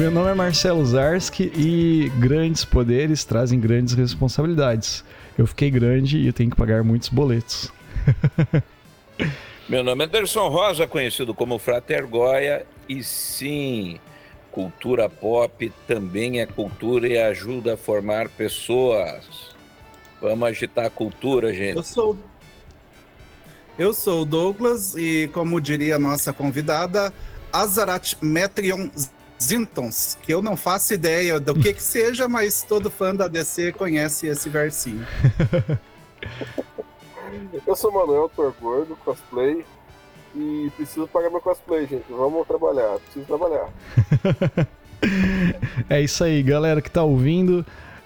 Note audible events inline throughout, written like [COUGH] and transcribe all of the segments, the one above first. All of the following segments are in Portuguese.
Meu nome é Marcelo Zarski e grandes poderes trazem grandes responsabilidades. Eu fiquei grande e eu tenho que pagar muitos boletos. [LAUGHS] Meu nome é Anderson Rosa, conhecido como Frater Goya, e sim, cultura pop também é cultura e ajuda a formar pessoas. Vamos agitar a cultura, gente. Eu sou eu sou o Douglas e, como diria a nossa convidada, Azarat Metrion Zintons, que eu não faço ideia do que que seja, mas todo fã da DC conhece esse versinho. [LAUGHS] eu sou Manuel Tor Gordo, cosplay, e preciso pagar meu cosplay, gente. Vamos trabalhar, preciso trabalhar. [LAUGHS] é isso aí, galera que tá ouvindo.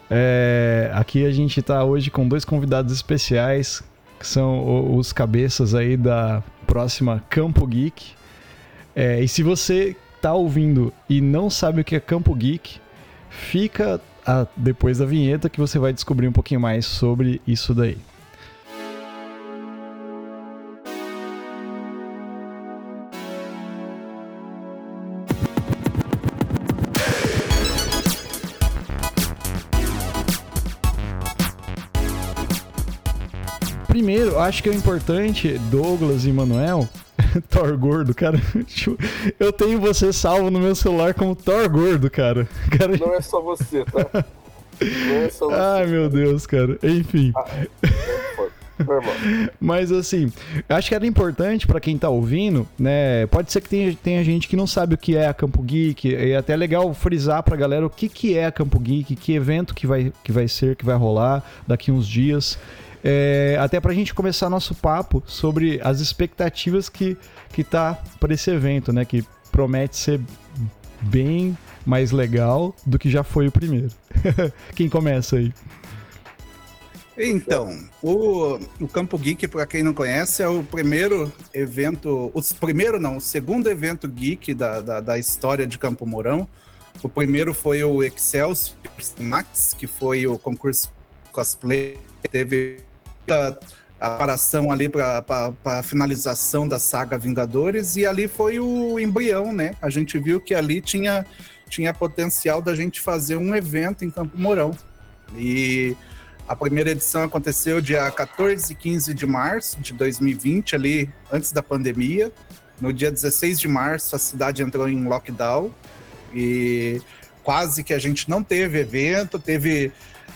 É, aqui a gente tá hoje com dois convidados especiais que são os cabeças aí da próxima Campo Geek. É, e se você tá ouvindo e não sabe o que é Campo Geek, fica a, depois da vinheta que você vai descobrir um pouquinho mais sobre isso daí. primeiro, acho que é importante, Douglas e Manuel, [LAUGHS] Thor Gordo, cara. [LAUGHS] Eu tenho você salvo no meu celular como Thor Gordo, cara. [LAUGHS] cara... Não é só você, tá? Não é só você. Ai, meu Deus, cara. Enfim. Ah, é, Mas assim, acho que era importante para quem tá ouvindo, né? Pode ser que tenha, tenha gente que não sabe o que é a Campo Geek, e é até legal frisar pra galera o que, que é a Campo Geek, que evento que vai, que vai ser, que vai rolar daqui uns dias. É, até para a gente começar nosso papo sobre as expectativas que, que tá para esse evento, né? Que promete ser bem mais legal do que já foi o primeiro. [LAUGHS] Quem começa aí? Então, o, o Campo Geek, para quem não conhece, é o primeiro evento, o primeiro não, o segundo evento geek da, da, da história de Campo Mourão. O primeiro foi o Excelsior Max, que foi o concurso cosplay, teve a aparação ali para a finalização da saga Vingadores, e ali foi o embrião, né? A gente viu que ali tinha, tinha potencial da gente fazer um evento em Campo Mourão. E a primeira edição aconteceu dia 14 e 15 de março de 2020, ali antes da pandemia. No dia 16 de março, a cidade entrou em lockdown e quase que a gente não teve evento, teve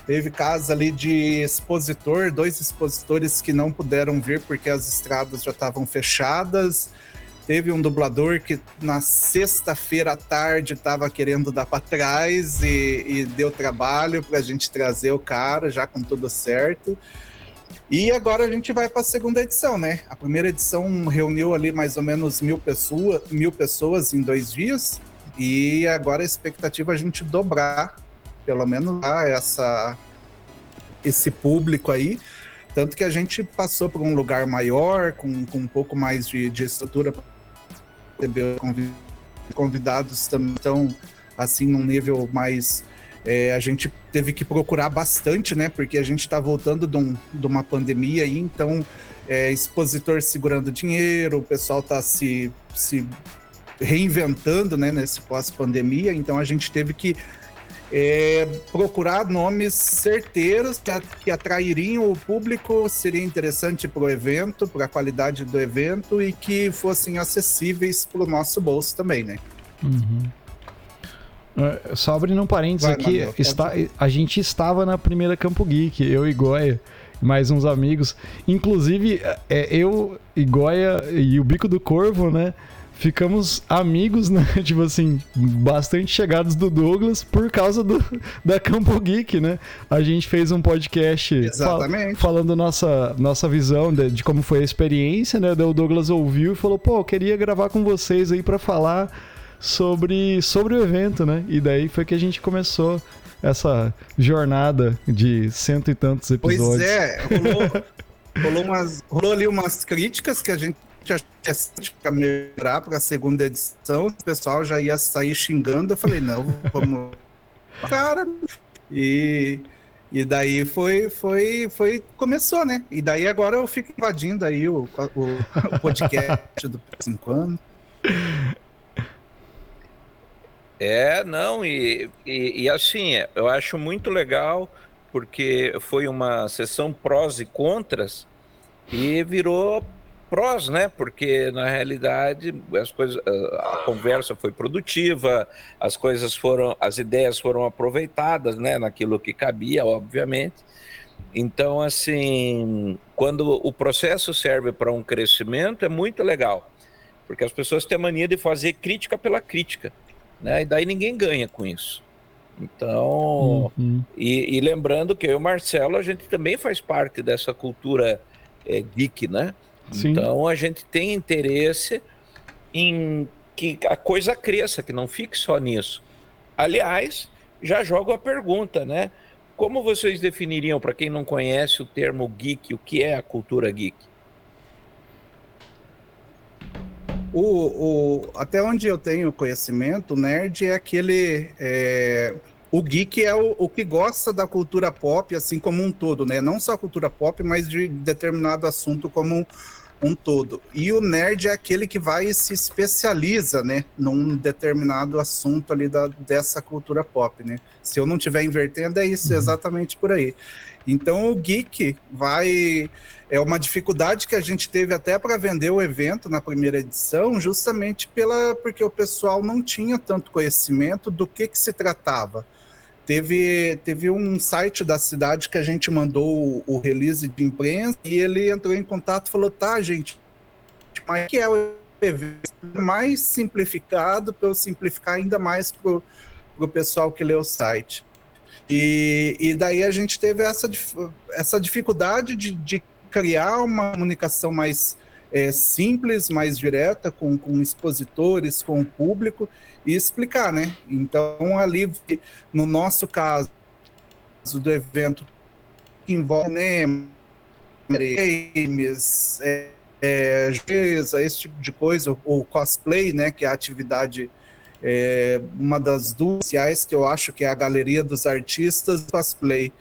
Teve casos ali de expositor, dois expositores que não puderam vir porque as estradas já estavam fechadas. Teve um dublador que na sexta-feira à tarde estava querendo dar para trás e, e, deu trabalho para a gente trazer o cara, já com tudo certo. E agora a gente vai para a segunda edição, né? A primeira edição reuniu ali mais ou menos mil, pessoa, mil pessoas em dois dias. E agora a expectativa é a gente dobrar pelo menos lá essa esse público aí. Tanto que a gente passou por um lugar maior, com, com um pouco mais de, de estrutura receber convidados também estão assim num nível mais é, a gente teve que procurar bastante, né? Porque a gente está voltando de, um, de, uma pandemia aí, então é, expositor segurando dinheiro, o pessoal está se, se reinventando, né? Nesse pós-pandemia, então a gente teve que é, procurar nomes certeiros que, que, atrairiam o público, seria interessante para o evento, para a qualidade do evento e que fossem acessíveis para o nosso bolso também, né? Uhum. É, só abrindo um parênteses Vai, aqui, Manuel, está, a gente estava na primeira Campo Geek, eu e Goya, mais uns amigos. Inclusive, é, eu e Goya e o Bico do Corvo, né? Ficamos amigos, né? [LAUGHS] tipo assim, bastante chegados do Douglas por causa do, da Campo Geek, né? A gente fez um podcast fal falando nossa, nossa visão de, de, como foi a experiência, né? Daí o Douglas ouviu e falou, pô, eu queria gravar com vocês aí para falar sobre, sobre o evento, né? E daí foi que a gente começou essa jornada de cento e tantos episódios. Pois é, rolou, rolou, umas, rolou ali umas críticas que a gente para melhorar para a segunda edição, o pessoal já ia sair xingando. Eu falei, não, vamos. [LAUGHS] Cara. E, e daí foi, foi, foi, começou, né? E daí agora eu fico invadindo aí o, o, o podcast do 5 anos. É, não, e, e, e, assim, eu acho muito legal, porque foi uma sessão prós e contras, e virou prós, né? Porque na realidade as coisas, a conversa foi produtiva, as coisas foram, as ideias foram aproveitadas, né? Naquilo que cabia, obviamente. Então, assim, quando o processo serve para um crescimento, é muito legal, porque as pessoas têm a mania de fazer crítica pela crítica, né? E daí ninguém ganha com isso. Então, uhum. e, e, lembrando que eu e o Marcelo, a gente também faz parte dessa cultura é, geek, né? Sim. Então a gente tem interesse em que a coisa cresça, que não fique só nisso. Aliás, já jogo a pergunta, né? Como vocês definiriam, para quem não conhece o termo geek, o que é a cultura geek? O, o, até onde eu tenho conhecimento, nerd é aquele. É, o geek é o, o, que gosta da cultura pop, assim como um todo, né? Não só a cultura pop, mas de determinado assunto como um todo. E o nerd é aquele que vai e se especializa, né, num determinado assunto ali da, dessa cultura pop, né? Se eu não estiver invertendo, é isso, uhum. exatamente por aí. Então o geek vai é uma dificuldade que a gente teve até para vender o evento na primeira edição, justamente pela porque o pessoal não tinha tanto conhecimento do que, que se tratava. Teve, teve um site da cidade que a gente mandou o, o release de imprensa e ele entrou em contato e falou: tá, gente, mas que é o evento mais simplificado para eu simplificar ainda mais para o pessoal que lê o site. E, e daí a gente teve essa, essa dificuldade de, de criar uma comunicação mais é, simples, mais direta com, com expositores, com o público, e explicar, né? Então, ali, no nosso caso do evento, que envolve games, é, é, esse tipo de coisa, ou cosplay, né, que é a atividade, é, uma das duas que eu acho que é a galeria dos artistas cosplay.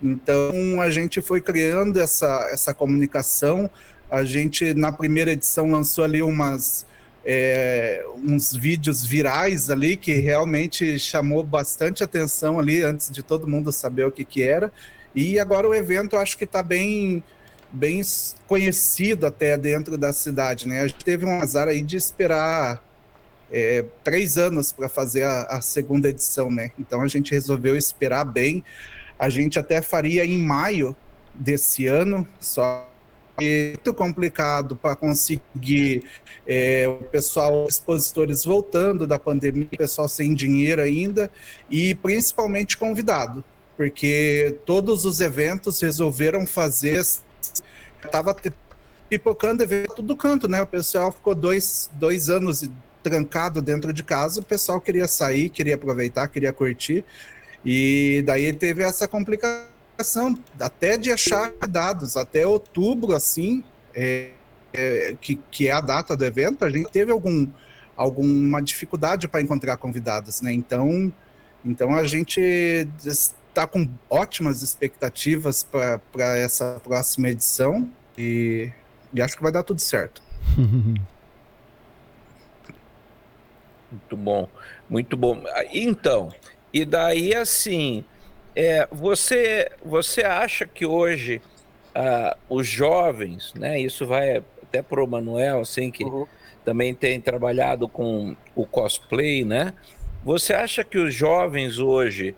Então, a gente foi criando essa, essa comunicação, a gente, na primeira edição, lançou ali umas é, uns vídeos virais ali que realmente chamou bastante atenção ali antes de todo mundo saber o que, que era. E agora o evento acho que está bem bem conhecido até dentro da cidade, né? A gente teve um azar aí de esperar é, três anos para fazer a, a, segunda edição, né? Então a gente resolveu esperar bem. A gente até faria em maio desse ano, só muito complicado para conseguir é, o pessoal, expositores voltando da pandemia, o pessoal sem dinheiro ainda, e principalmente convidado, porque todos os eventos resolveram fazer. Estava pipocando evento do canto, né? O pessoal ficou dois, dois anos trancado dentro de casa, o pessoal queria sair, queria aproveitar, queria curtir, e daí teve essa complicação até de achar dados, até outubro, assim, é, é, que, que é a data do evento, a gente teve algum, alguma dificuldade para encontrar convidados, né? Então, então a gente está com ótimas expectativas para essa próxima edição e, e acho que vai dar tudo certo. [LAUGHS] Muito bom, muito bom. Então, e daí assim, é, você, você acha que hoje ah, os jovens, né? Isso vai até para o Manuel, assim, que uhum. também tem trabalhado com o cosplay, né? Você acha que os jovens hoje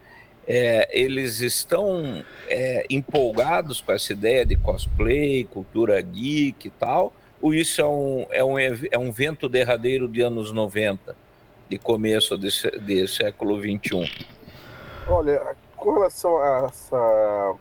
é, eles estão é, empolgados com essa ideia de cosplay, cultura geek e tal? Ou isso é um, é um, é um vento derradeiro de anos 90, de começo desse, desse século 21? Olha, com relação a essa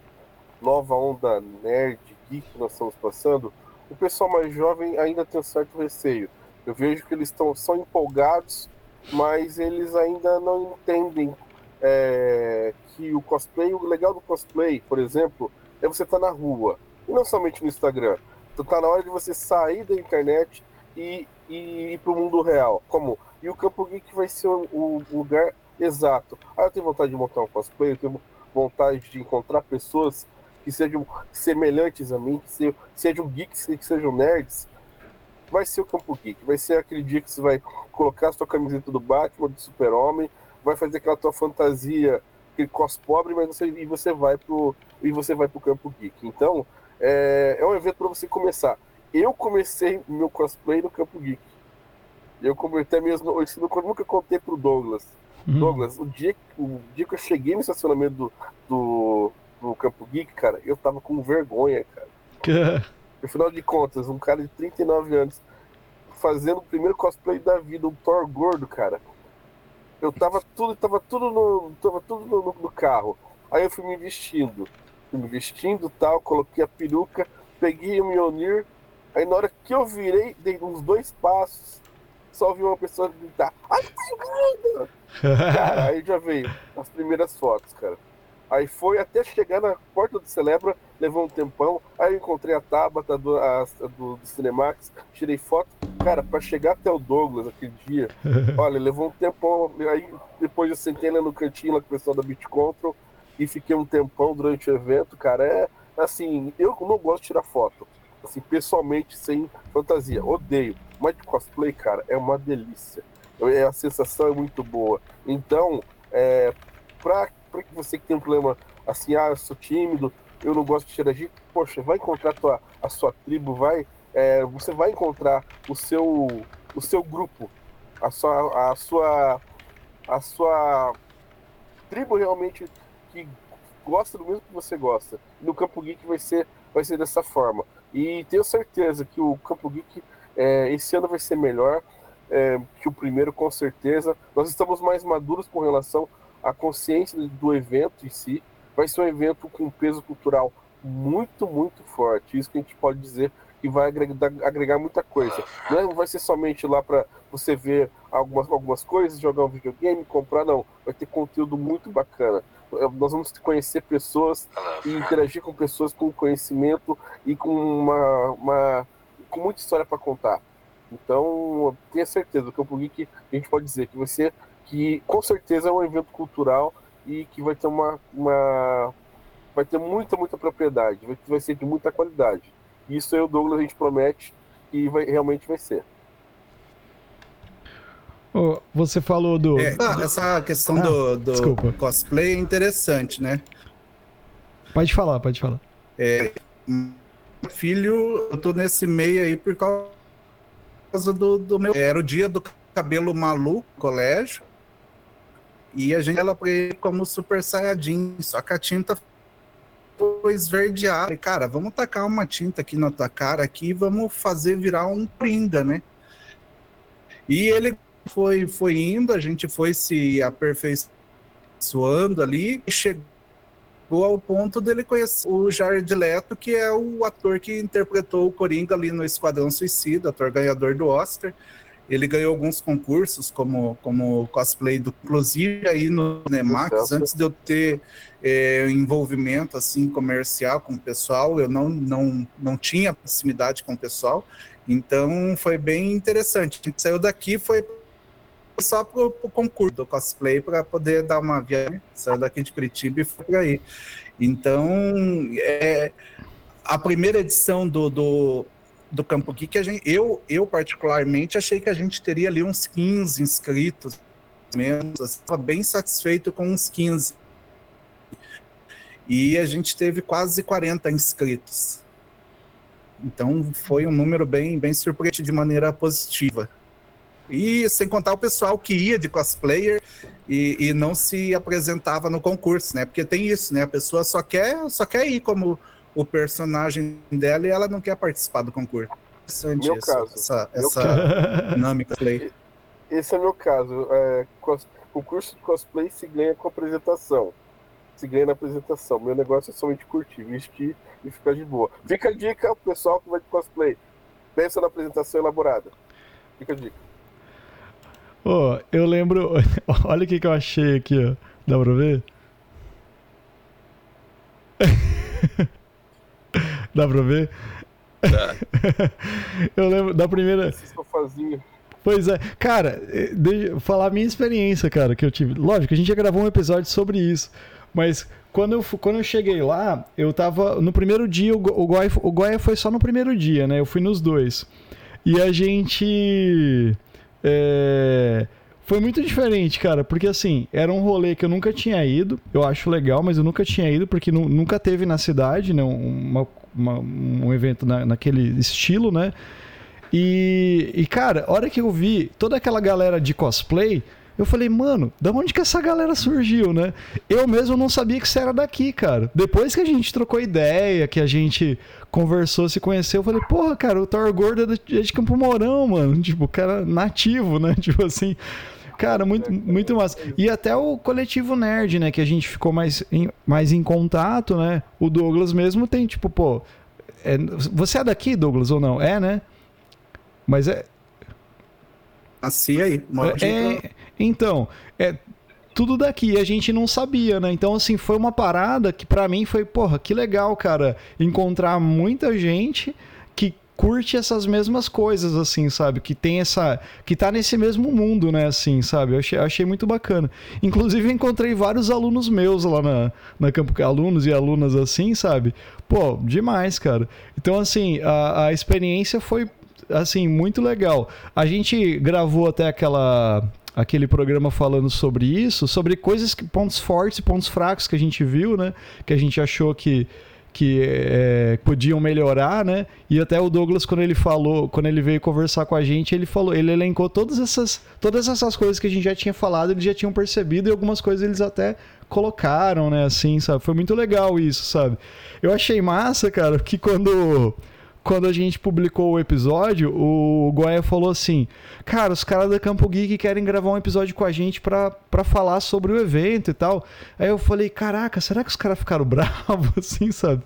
nova onda nerd, geek que nós estamos passando, o pessoal mais jovem ainda tem um certo receio. Eu vejo que eles estão só empolgados, mas eles ainda não entendem é, que o cosplay, o legal do cosplay, por exemplo, é você estar tá na rua, e não somente no Instagram. Então tá na hora de você sair da internet e, e ir para o mundo real. Como? E o Campo Geek vai ser o, o lugar Exato. Eu tenho vontade de montar um cosplay, eu tenho vontade de encontrar pessoas que sejam semelhantes a mim, que sejam, sejam geeks, que sejam nerds. vai ser o Campo Geek. Vai ser aquele dia que você vai colocar a sua camiseta do Batman, do Super-Homem, vai fazer aquela tua fantasia, aquele cos pobre, mas você, e você vai pro e você vai pro Campo Geek. Então, é, é um evento para você começar. Eu comecei meu cosplay no Campo Geek. Eu até mesmo, eu nunca contei pro Douglas. Uhum. Douglas, o dia, o dia que eu cheguei no estacionamento do, do, do Campo Geek, cara, eu tava com vergonha, cara. [LAUGHS] Afinal de contas, um cara de 39 anos fazendo o primeiro cosplay da vida, um Thor gordo, cara. Eu tava tudo, tava tudo no, tava tudo no, no carro. Aí eu fui me vestindo, fui me vestindo tal, coloquei a peruca, peguei o Mjolnir. Aí na hora que eu virei, dei uns dois passos, só ouvi uma pessoa gritar, ai, Cara, aí já veio as primeiras fotos, cara. Aí foi até chegar na porta do Celebra, levou um tempão. Aí encontrei a Tabata do, a, do, do Cinemax, tirei foto. Cara, para chegar até o Douglas aquele dia, [LAUGHS] olha, levou um tempão. Aí depois eu sentei lá no cantinho lá com o pessoal da Beat Control e fiquei um tempão durante o evento, cara. É assim, eu não gosto de tirar foto. Assim, pessoalmente, sem fantasia. Odeio. Mas de cosplay, cara, é uma delícia. A sensação é muito boa. Então, é, pra para que você que tem um problema assim, ah, eu sou tímido, eu não gosto de interagir, poxa, vai encontrar a, tua, a sua tribo, vai, é, você vai encontrar o seu, o seu grupo, a sua, a sua, a sua tribo realmente que gosta do mesmo que você gosta. No Campo Geek vai ser, vai ser dessa forma. E tenho certeza que o Campo Geek é, esse ano vai ser melhor é, que o primeiro, com certeza. Nós estamos mais maduros com relação a consciência do evento em si vai ser um evento com peso cultural muito, muito forte. Isso que a gente pode dizer que vai agregar, agregar muita coisa. Não é, vai ser somente lá para você ver algumas, algumas coisas, jogar um videogame, comprar, não. Vai ter conteúdo muito bacana. É, nós vamos conhecer pessoas e interagir com pessoas com conhecimento e com uma, uma com muita história para contar. Então, tenha certeza, o Campo Geek a gente pode dizer que ser que com certeza é um evento cultural e que vai ter uma, uma vai ter muita, muita propriedade, vai, vai ser de muita qualidade. Isso aí o Douglas a gente promete e vai, realmente vai ser. Você falou do. É, essa questão ah, do, do cosplay é interessante, né? Pode falar, pode falar. É, filho, eu tô nesse meio aí por causa do, do meu. Era o dia do cabelo maluco colégio. E a gente ela foi como Super Saiyajin, só que a tinta foi esverdeada. Cara, vamos tacar uma tinta aqui na tua cara aqui e vamos fazer virar um pringa, né? E ele foi, foi indo, a gente foi se aperfeiçoando ali e chegou ao ponto dele conhecer o Jared Leto, que é o ator que interpretou o Coringa ali no Esquadrão Suicida, ator ganhador do Oscar. Ele ganhou alguns concursos como, como cosplay do inclusive aí no Nemax, antes de eu ter é, envolvimento assim comercial com o pessoal, eu não, não, não tinha proximidade com o pessoal, então foi bem interessante. A gente saiu daqui, foi só para o concurso do cosplay para poder dar uma viagem, saiu daqui de Curitiba e foi por aí. Então, é, a primeira edição do, do do Campo Geek, a gente, eu, eu particularmente achei que a gente teria ali uns 15 inscritos, menos, estava bem satisfeito com uns 15. E a gente teve quase 40 inscritos. Então foi um número bem, bem surpreendente de maneira positiva. E sem contar o pessoal que ia de cosplayer e, e não se apresentava no concurso, né? Porque tem isso, né? A pessoa só quer, só quer ir como o personagem dela e ela não quer participar do concurso. Interessante meu isso, caso. essa, meu essa caso. dinâmica play. Esse é meu caso. É, o curso de cosplay se ganha com apresentação. Se ganha na apresentação. Meu negócio é somente curtir, vestir e ficar de boa. Fica a dica, o pessoal que vai de cosplay. Pensa na apresentação elaborada. Fica a dica. Oh, eu lembro. [LAUGHS] Olha o que, que eu achei aqui, ó. Dá pra ver? [LAUGHS] Dá pra ver? Tá. [LAUGHS] eu lembro da primeira. Pois é, cara, eh, deixa eu falar a minha experiência, cara, que eu tive. Lógico, a gente já gravou um episódio sobre isso, mas quando eu, quando eu cheguei lá, eu tava. No primeiro dia, o, o, Goya, o Goya foi só no primeiro dia, né? Eu fui nos dois. E a gente. É, foi muito diferente, cara, porque assim, era um rolê que eu nunca tinha ido. Eu acho legal, mas eu nunca tinha ido, porque nunca teve na cidade, né? Uma, uma, um evento na, naquele estilo, né? E, e, cara, a hora que eu vi toda aquela galera de cosplay, eu falei, mano, da onde que essa galera surgiu, né? Eu mesmo não sabia que você era daqui, cara. Depois que a gente trocou ideia, que a gente conversou, se conheceu, eu falei, porra, cara, o Thor Gordo é de, Campo Mourão, mano. Tipo, cara nativo, né? [LAUGHS] Tipo assim. Cara, muito, muito massa. E até o coletivo nerd, né? Que a gente ficou mais em, mais em contato, né? O Douglas mesmo tem, tipo, pô. É, você é daqui, Douglas, ou não? É, né? Mas é. Nasci aí. É, então, é tudo daqui. A gente não sabia, né? Então, assim, foi uma parada que para mim foi, porra, que legal, cara. Encontrar muita gente que curte essas mesmas coisas, assim, sabe? Que tem essa. Que tá nesse mesmo mundo, né? Assim, sabe? Eu achei, achei muito bacana. Inclusive, encontrei vários alunos meus lá na, na Campo. Alunos e alunas assim, sabe? Pô, demais, cara. Então, assim, a, a experiência foi, assim, muito legal. A gente gravou até aquela aquele programa falando sobre isso, sobre coisas que pontos fortes e pontos fracos que a gente viu, né? Que a gente achou que que é, podiam melhorar, né? E até o Douglas quando ele falou, quando ele veio conversar com a gente, ele falou, ele elencou todas essas todas essas coisas que a gente já tinha falado, eles já tinham percebido e algumas coisas eles até colocaram, né? Assim, sabe? Foi muito legal isso, sabe? Eu achei massa, cara, que quando quando a gente publicou o episódio, o Goya falou assim: Cara, os caras da Campo Geek querem gravar um episódio com a gente pra, pra falar sobre o evento e tal. Aí eu falei: Caraca, será que os caras ficaram [LAUGHS] bravos assim, sabe?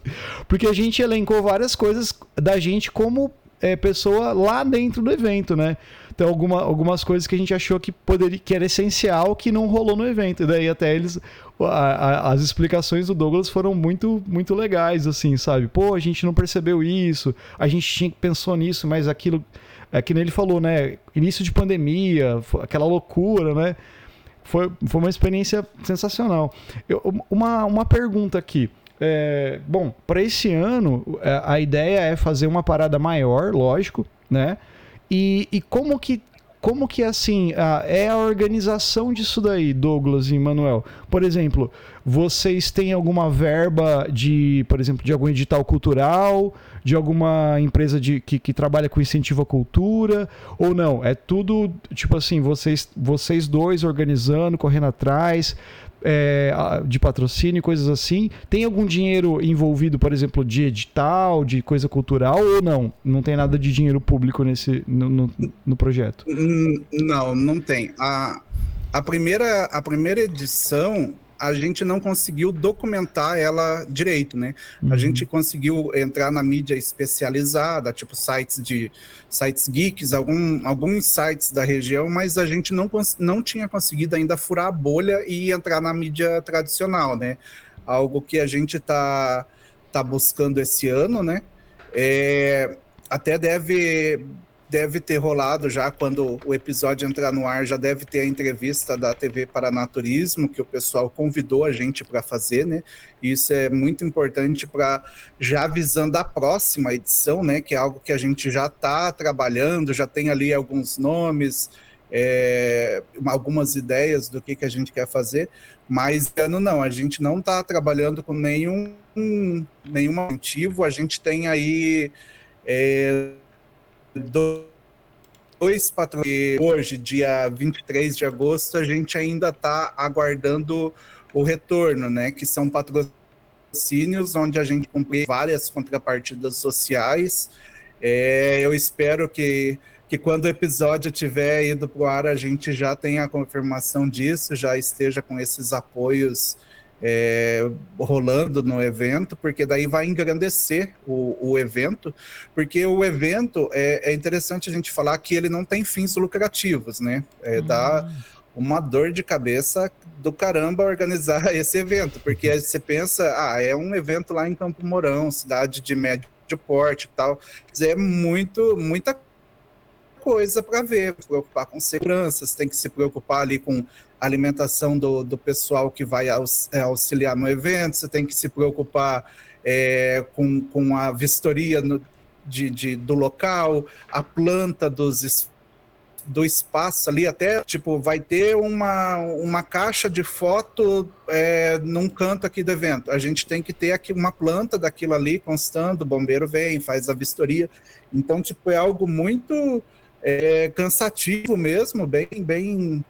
Porque a gente elencou várias coisas da gente como é, pessoa lá dentro do evento, né? Então, alguma, algumas coisas que a gente achou que poderia que era essencial que não rolou no evento. E daí até eles. A, a, as explicações do Douglas foram muito, muito legais, assim, sabe? Pô, a gente não percebeu isso, a gente tinha, pensou nisso, mas aquilo. É que nem ele falou, né? Início de pandemia, aquela loucura, né? Foi, foi uma experiência sensacional. Eu, uma, uma pergunta aqui. É, bom, para esse ano, é, a ideia é fazer uma parada maior, lógico, né? E, e como que como que assim a, é a organização disso daí, Douglas e Manuel? Por exemplo, vocês têm alguma verba de, por exemplo, de algum edital cultural, de alguma empresa de, que, que trabalha com incentivo à cultura, ou não? É tudo tipo assim, vocês, vocês dois organizando, correndo atrás, é, de patrocínio coisas assim. Tem algum dinheiro envolvido, por exemplo, de edital, de coisa cultural ou não? Não tem nada de dinheiro público nesse no, no, no projeto? Não, não tem. A, a, primeira, a primeira edição a gente não conseguiu documentar ela direito, né? Uhum. A gente conseguiu entrar na mídia especializada, tipo sites de sites geeks, algum, alguns sites da região, mas a gente não, não tinha conseguido ainda furar a bolha e entrar na mídia tradicional, né? Algo que a gente está tá buscando esse ano, né? É, até deve deve ter rolado já quando o episódio entrar no ar, já deve ter a entrevista da TV Paranaturismo, que o pessoal convidou a gente para fazer, né? Isso é muito importante para já avisando a próxima edição, né? Que é algo que a gente já está trabalhando, já tem ali alguns nomes, é, algumas ideias do que, que a gente quer fazer, mas ano não, a gente não está trabalhando com nenhum, nenhum motivo, a gente tem aí. É, dois patrões. Hoje, dia 23 de agosto, a gente ainda está aguardando o retorno, né? Que são patrocínios onde a gente cumpre várias contrapartidas sociais. É, eu espero que, que quando o episódio tiver ido para o ar, a gente já tenha a confirmação disso, já esteja com esses apoios é, rolando no evento, porque daí vai engrandecer o, o evento, porque o evento é, é, interessante a gente falar que ele não tem fins lucrativos, né? É, Dá hum. uma dor de cabeça do caramba organizar [LAUGHS] esse evento, porque aí você pensa, ah, é um evento lá em Campo Mourão, cidade de médio porte e tal, é muito, muita coisa para ver, preocupar com segurança, você tem que se preocupar ali com alimentação do, do pessoal que vai é, auxiliar no evento, você tem que se preocupar é, com, com a vistoria no, de, de, do local, a planta dos do espaço ali, até, tipo, vai ter uma, uma caixa de foto é, num canto aqui do evento. A gente tem que ter aqui uma planta daquilo ali constando, o bombeiro vem, faz a vistoria. Então, tipo, é algo muito é, cansativo mesmo, bem, bem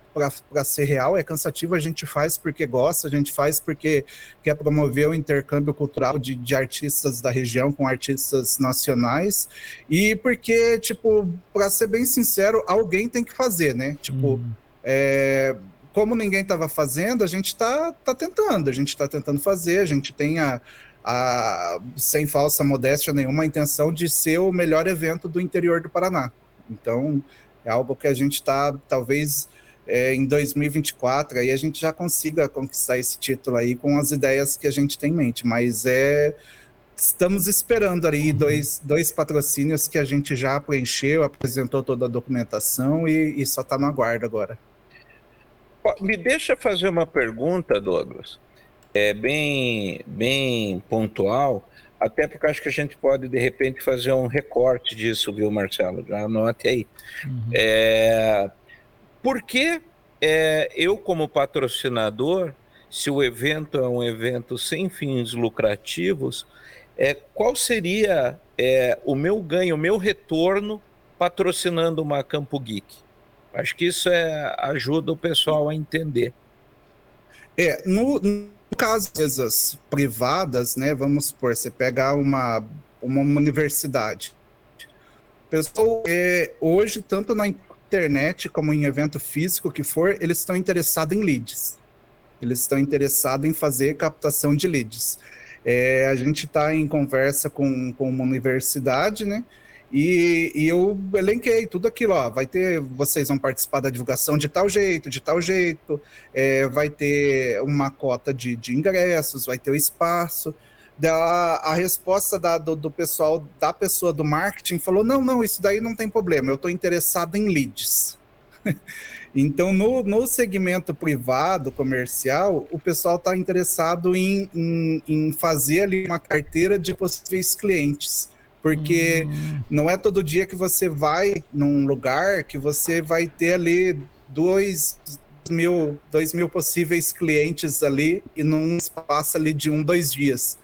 para ser real, é cansativo, a gente faz porque gosta, a gente faz porque quer promover o intercâmbio cultural de, de artistas da região com artistas nacionais, e porque, tipo, para ser bem sincero, alguém tem que fazer, né? Tipo, uhum. é, como ninguém estava fazendo, a gente está tá tentando, a gente está tentando fazer, a gente tem a, a, sem falsa modéstia nenhuma, a intenção de ser o melhor evento do interior do Paraná. Então, é algo que a gente está, talvez, é, em 2024, aí a gente já consiga conquistar esse título aí com as ideias que a gente tem em mente, mas é estamos esperando aí dois, dois patrocínios que a gente já preencheu, apresentou toda a documentação e, e só está na guarda agora. Me deixa fazer uma pergunta, Douglas, é bem, bem pontual, até porque acho que a gente pode, de repente, fazer um recorte disso, viu, Marcelo? Já anote aí. Uhum. É, por que é, eu, como patrocinador, se o evento é um evento sem fins lucrativos, é, qual seria é, o meu ganho, o meu retorno patrocinando uma Campo Geek? Acho que isso é, ajuda o pessoal a entender. É, no, no caso empresas privadas, né, vamos supor, você pegar uma, uma universidade. Pessoal, é, hoje, tanto na internet como em evento físico que for, eles estão interessados em leads. Eles estão interessados em fazer captação de leads. É, a gente está em conversa com, com uma universidade, né? E, e, eu elenquei tudo aquilo, ó, vai ter, vocês vão participar da divulgação de tal jeito, de tal jeito, é, vai ter uma cota de, de ingressos, vai ter o espaço, da, a resposta da, do, do, pessoal, da pessoa do marketing, falou: não, não, isso daí não tem problema, eu estou interessado em leads. [LAUGHS] então, no, no segmento privado, comercial, o pessoal está interessado em, em, em, fazer ali uma carteira de possíveis clientes. Porque hum. não é todo dia que você vai num lugar que você vai ter ali dois mil, dois mil possíveis clientes ali e num espaço ali de um, dois dias.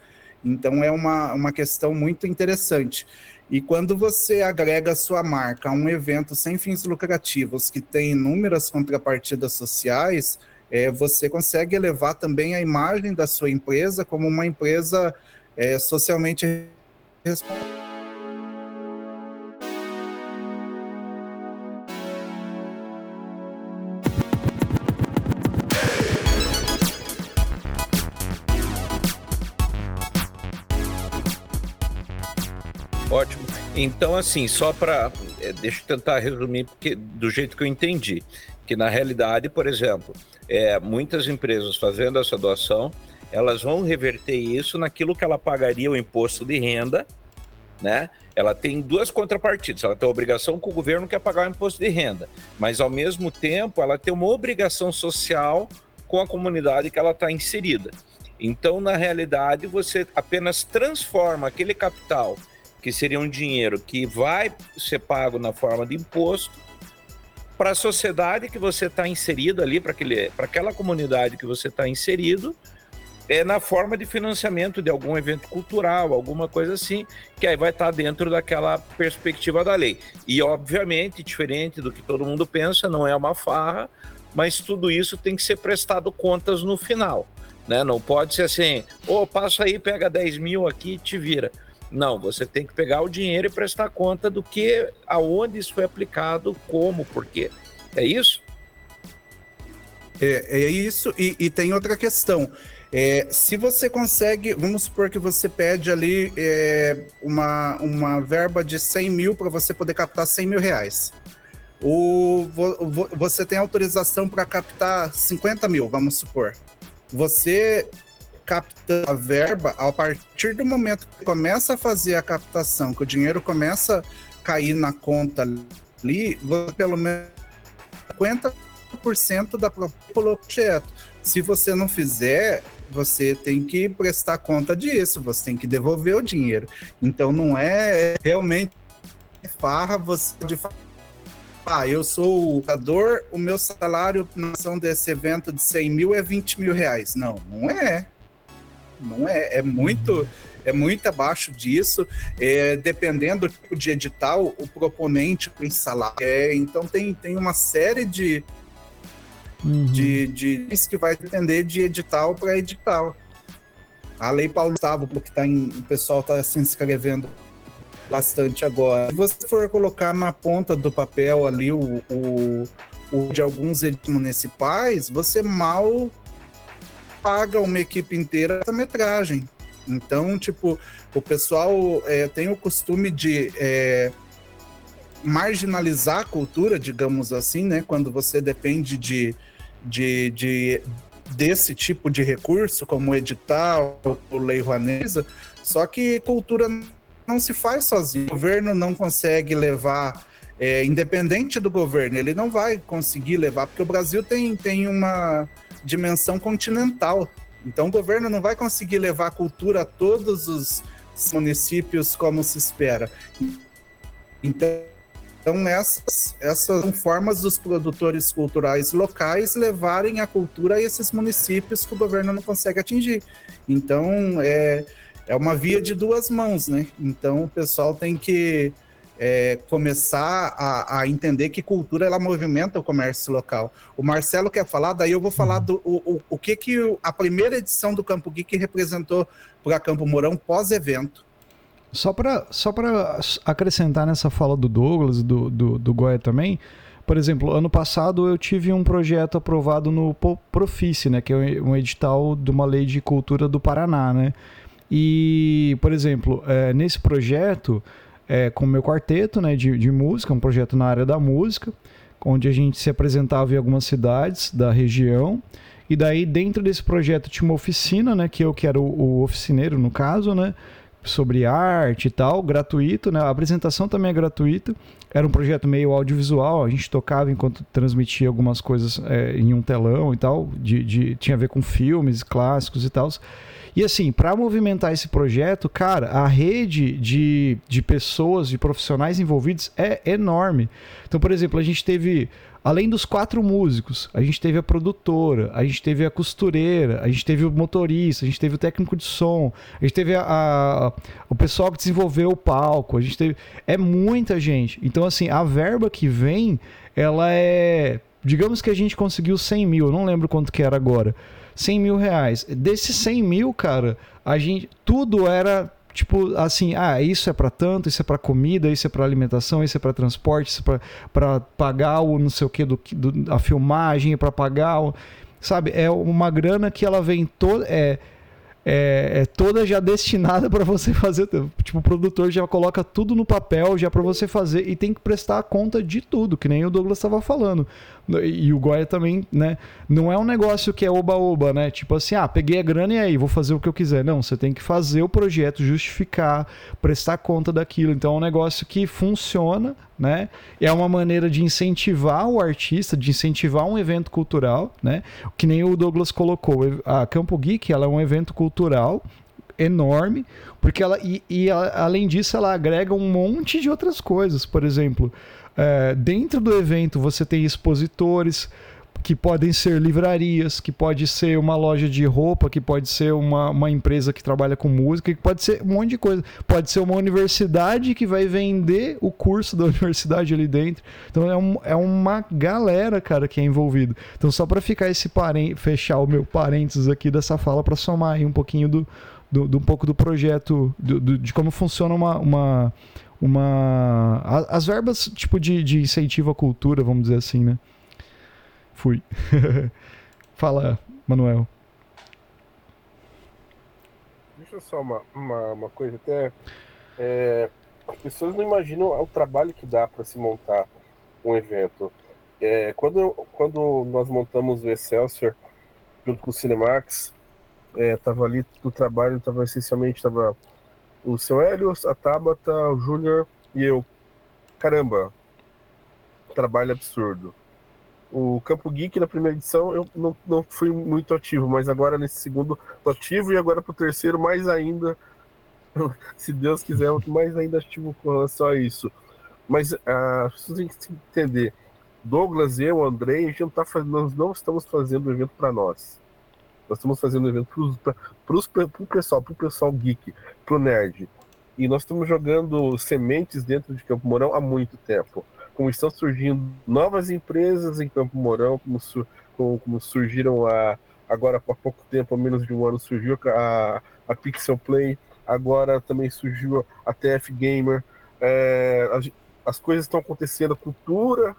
Então é uma, uma questão muito interessante. E quando você agrega a sua marca a um evento sem fins lucrativos, que tem inúmeras contrapartidas sociais, é, você consegue elevar também a imagem da sua empresa como uma empresa é, socialmente responsável. Então, assim, só para. É, deixa eu tentar resumir porque, do jeito que eu entendi. Que na realidade, por exemplo, é, muitas empresas fazendo essa doação, elas vão reverter isso naquilo que ela pagaria o imposto de renda, né? Ela tem duas contrapartidas. Ela tem a obrigação com o governo que é pagar o imposto de renda, mas ao mesmo tempo ela tem uma obrigação social com a comunidade que ela está inserida. Então, na realidade, você apenas transforma aquele capital que seria um dinheiro que vai ser pago na forma de imposto para a sociedade que você está inserido ali, para aquela comunidade que você está inserido, é na forma de financiamento de algum evento cultural, alguma coisa assim, que aí vai estar tá dentro daquela perspectiva da lei. E, obviamente, diferente do que todo mundo pensa, não é uma farra, mas tudo isso tem que ser prestado contas no final. Né? Não pode ser assim, ô, oh, passa aí, pega 10 mil aqui e te vira. Não, você tem que pegar o dinheiro e prestar conta do que, aonde isso foi aplicado, como, por quê. É isso? É, é isso, e, e tem outra questão. É, se você consegue, vamos supor que você pede ali é, uma, uma verba de 100 mil para você poder captar 100 mil reais. O, você tem autorização para captar 50 mil, vamos supor. Você captando a verba, a partir do momento que começa a fazer a captação, que o dinheiro começa a cair na conta ali, pelo menos 50% da proposta projeto. Se você não fizer, você tem que prestar conta disso, você tem que devolver o dinheiro. Então não é realmente farra você de ah, eu sou o jogador, o meu salário na ação desse evento de 100 mil é 20 mil reais. Não, não é. Não é. É muito, é muito abaixo disso. É, dependendo do tipo de edital, o proponente tem salário. É, então tem, tem uma série de, uhum. de, de que vai depender de edital para edital. A Lei Paulo Gustavo, porque tá em, o pessoal está se inscrevendo bastante agora. Se você for colocar na ponta do papel ali o, o, o de alguns editais municipais, você mal paga uma equipe inteira essa metragem. Então, tipo, o pessoal é, tem o costume de é, marginalizar a cultura, digamos assim, né? Quando você depende de, de, de desse tipo de recurso, como edital, ou lei Rouanet, só que cultura não se faz sozinho. O governo não consegue levar, é, independente do governo, ele não vai conseguir levar, porque o Brasil tem, tem uma dimensão continental. Então o governo não vai conseguir levar a cultura a todos os municípios como se espera. Então, então essas, essas são formas dos produtores culturais locais levarem a cultura a esses municípios que o governo não consegue atingir. Então, é, é uma via de duas mãos, né? Então o pessoal tem que é, começar a, a, entender que cultura ela movimenta o comércio local. O Marcelo quer falar, daí eu vou falar do o, o, o que, que a primeira edição do Campo Geek representou para Campo Mourão pós-evento. Só para só acrescentar nessa fala do Douglas, do, do, do Goya também, por exemplo, ano passado eu tive um projeto aprovado no Profice, né, que é um edital de uma lei de cultura do Paraná, né? E, por exemplo, é, nesse projeto, é, com o meu quarteto né, de, de música, um projeto na área da música, onde a gente se apresentava em algumas cidades da região. E daí, dentro desse projeto, tinha uma oficina, né? Que eu que era o, o oficineiro, no caso, né? Sobre arte e tal, gratuito, né? A apresentação também é gratuita. Era um projeto meio audiovisual, a gente tocava enquanto transmitia algumas coisas é, em um telão e tal, de, de, tinha a ver com filmes clássicos e tal. E assim, para movimentar esse projeto, cara, a rede de, de pessoas, de profissionais envolvidos é enorme. Então, por exemplo, a gente teve além dos quatro músicos, a gente teve a produtora, a gente teve a costureira, a gente teve o motorista, a gente teve o técnico de som, a gente teve a, a, o pessoal que desenvolveu o palco, a gente teve. É muita gente. Então, assim, a verba que vem, ela é. Digamos que a gente conseguiu 100 mil, não lembro quanto que era agora. 100 mil reais. Desses 100 mil, cara, a gente. Tudo era tipo assim, ah, isso é para tanto, isso é para comida, isso é para alimentação, isso é para transporte, isso é para pagar o não sei o que do, do a filmagem, para pagar, o, sabe? É uma grana que ela vem toda é, é, é, toda já destinada [LAUGHS] para você fazer. Tipo, o produtor já coloca tudo no papel já para você fazer e tem que prestar conta de tudo, que nem o Douglas estava falando. E o Goya também, né? Não é um negócio que é oba-oba, né? Tipo assim, ah, peguei a grana e aí, vou fazer o que eu quiser. Não, você tem que fazer o projeto, justificar, prestar conta daquilo. Então é um negócio que funciona, né? É uma maneira de incentivar o artista, de incentivar um evento cultural, né? Que nem o Douglas colocou. A Campo Geek, ela é um evento cultural enorme, porque ela e, e além disso ela agrega um monte de outras coisas. Por exemplo, é, dentro do evento você tem expositores que podem ser livrarias, que pode ser uma loja de roupa, que pode ser uma, uma empresa que trabalha com música, que pode ser um monte de coisa. Pode ser uma universidade que vai vender o curso da [LAUGHS] universidade ali dentro. Então é, um, é uma galera, cara, que é envolvido. Então só para ficar esse parênteses, fechar o meu parênteses aqui dessa fala para somar aí um pouquinho do, do, do, um pouco do projeto, do, do, de como funciona uma, uma uma. As verbas, tipo, de, de incentivo à cultura, vamos dizer assim, né? Fui. [LAUGHS] Fala, Manuel. Deixa só uma, uma, uma coisa até. É, as pessoas não imaginam o trabalho que dá para se montar um evento. É, quando, quando nós montamos o Excelsior junto com o Cinemax, é, tava ali do trabalho, tava essencialmente tava o seu Helios, a Tabata, o Júnior e eu. Caramba, trabalho absurdo. O Campo Geek na primeira edição eu não, não fui muito ativo, mas agora nesse segundo tô ativo e agora pro terceiro mais ainda, [LAUGHS] se Deus quiser, mais ainda ativo com relação a isso. Mas ah, as pessoas têm que entender. Douglas, eu, Andrei, a gente não tá fazendo, nós não estamos fazendo o evento para nós. Nós estamos fazendo o evento para o pessoal, para o pessoal geek, para o nerd. E nós estamos jogando sementes dentro de Campo Mourão há muito tempo. Como estão surgindo novas empresas em Campo Mourão, como, como, como surgiram a, agora há pouco tempo, há menos de um ano, surgiu a, a Pixel Play, agora também surgiu a TF Gamer. É, as, as coisas estão acontecendo, a cultura,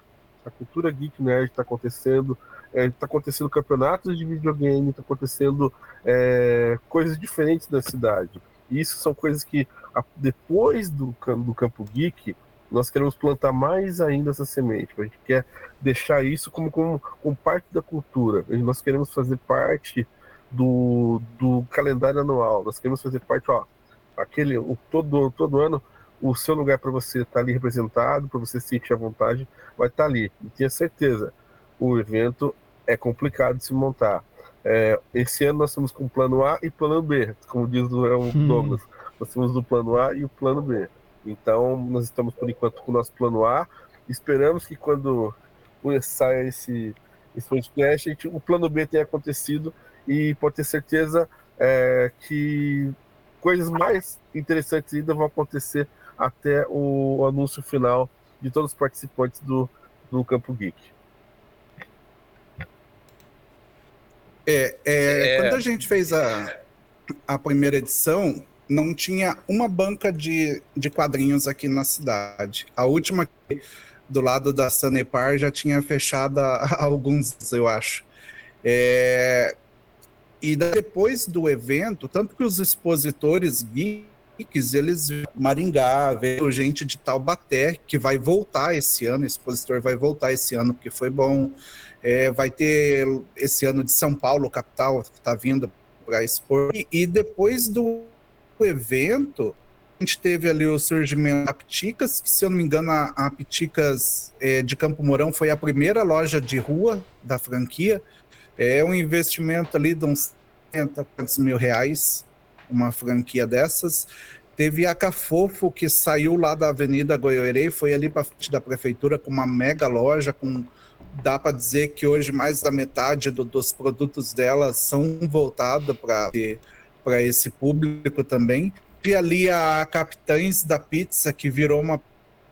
a cultura geek nerd está acontecendo, é, tá acontecendo campeonatos de videogame, está acontecendo é, coisas diferentes na cidade. Isso são coisas que, depois do, do Campo Geek, nós queremos plantar mais ainda essa semente. A gente quer deixar isso como, como, como parte da cultura. Nós queremos fazer parte do, do calendário anual. Nós queremos fazer parte, ó, aquele, o, todo, todo ano, o seu lugar para você estar tá ali representado, para você sentir à vontade, vai estar tá ali. E tenha certeza, o evento é complicado de se montar. É, esse ano nós estamos com plano A e plano B, como diz o hum. Douglas. Nós temos o plano A e o plano B. Então, nós estamos por enquanto com o nosso plano A. Esperamos que quando saia esse, esse podcast, gente, o plano B tenha acontecido e pode ter certeza é, que coisas mais interessantes ainda vão acontecer até o anúncio final de todos os participantes do, do Campo Geek. É, é, é, Quando a gente fez a, a primeira edição, não tinha uma banca de, de quadrinhos aqui na cidade. A última do lado da Sanepar já tinha fechado há alguns, eu acho. É, e depois do evento, tanto que os expositores geeks, eles Maringá, veio gente de Taubaté, que vai voltar esse ano, o expositor vai voltar esse ano, porque foi bom. É, vai ter esse ano de São Paulo, capital, está vindo para expor. E, e, depois do evento, a gente teve ali o surgimento da Pticas, que se eu não me engano, a, a Pticas é, de Campo Mourão foi a primeira loja de rua da franquia. É um investimento ali de uns 70 mil reais, uma franquia dessas. Teve a Cafofo, que saiu lá da Avenida Goiorê, foi ali para frente da prefeitura com uma mega loja, com dá para dizer que hoje mais da metade do, dos produtos dela são voltados para esse público também. E ali a Capitães da Pizza, que virou uma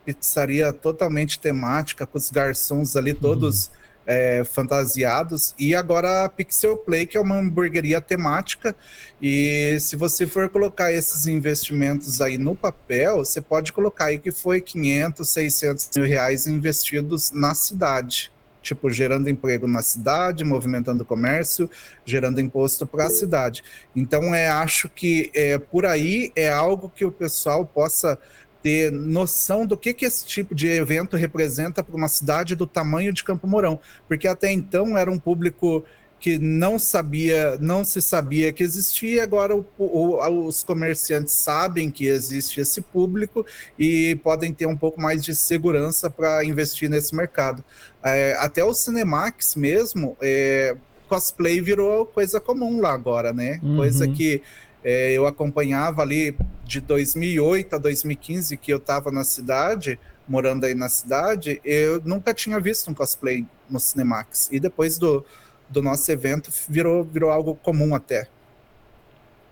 pizzaria totalmente temática, com os garçons ali todos uhum. é, fantasiados. E agora a Pixel Play, que é uma hamburgueria temática. E se você for colocar esses investimentos aí no papel, você pode colocar aí que foi 500, 600 mil reais investidos na cidade tipo, gerando emprego na cidade, movimentando comércio, gerando imposto para a cidade. Então, é, acho que é, por aí é algo que o pessoal possa ter noção do que, que esse tipo de evento representa para uma cidade do tamanho de Campo Mourão, porque até então era um público que não sabia, não se sabia que existia, agora o, o, os comerciantes sabem que existe esse público e podem ter um pouco mais de segurança para investir nesse mercado. É, até o Cinemax mesmo, é, cosplay virou coisa comum lá agora, né? Uhum. Coisa que é, eu acompanhava ali de 2008 a 2015 que eu estava na cidade, morando aí na cidade, eu nunca tinha visto um cosplay no Cinemax. E depois do, do nosso evento virou, virou algo comum até.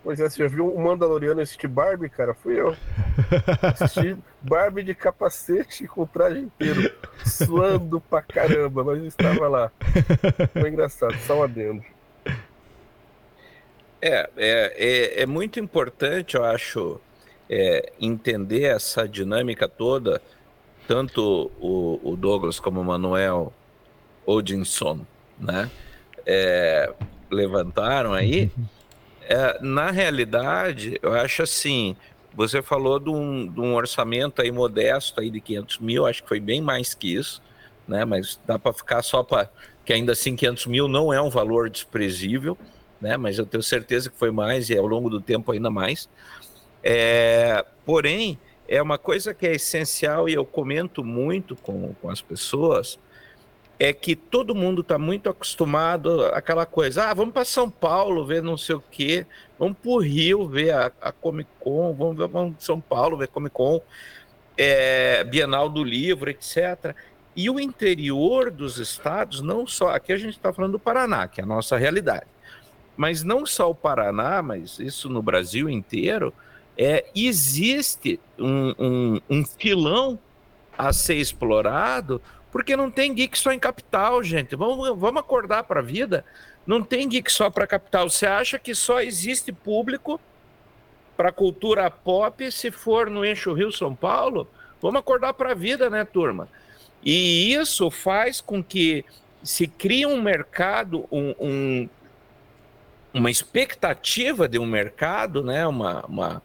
Pois é, você já viu o Mandaloriano assistir Barbie, cara? Fui eu. Assisti Barbie de capacete com traje inteiro, suando pra caramba, mas estava lá. Foi engraçado, só um adendo. É, é, é, é muito importante, eu acho, é, entender essa dinâmica toda, tanto o, o Douglas como o Manuel Odinson, né? É, levantaram aí, é, na realidade, eu acho assim, você falou de um, de um, orçamento aí modesto aí de 500 mil, acho que foi bem mais que isso, né? Mas dá para ficar só para que ainda assim 500 mil não é um valor desprezível, né? Mas eu tenho certeza que foi mais e ao longo do tempo ainda mais. É, porém, é uma coisa que é essencial e eu comento muito com, com as pessoas, é que todo mundo está muito acostumado àquela coisa, ah, vamos para São Paulo ver não sei o quê, vamos para o Rio ver a, a Comic Con, vamos, ver, vamos São Paulo ver Comic Con, é, Bienal do Livro, etc. E o interior dos estados, não só, aqui a gente está falando do Paraná, que é a nossa realidade, mas não só o Paraná, mas isso no Brasil inteiro, é, existe um, um, um filão a ser explorado porque não tem geek só em capital, gente. Vamos, vamos acordar para a vida. Não tem geek só para capital. Você acha que só existe público para cultura pop se for no Eixo Rio São Paulo? Vamos acordar para a vida, né, turma? E isso faz com que se crie um mercado, um, um, uma expectativa de um mercado, né, uma, uma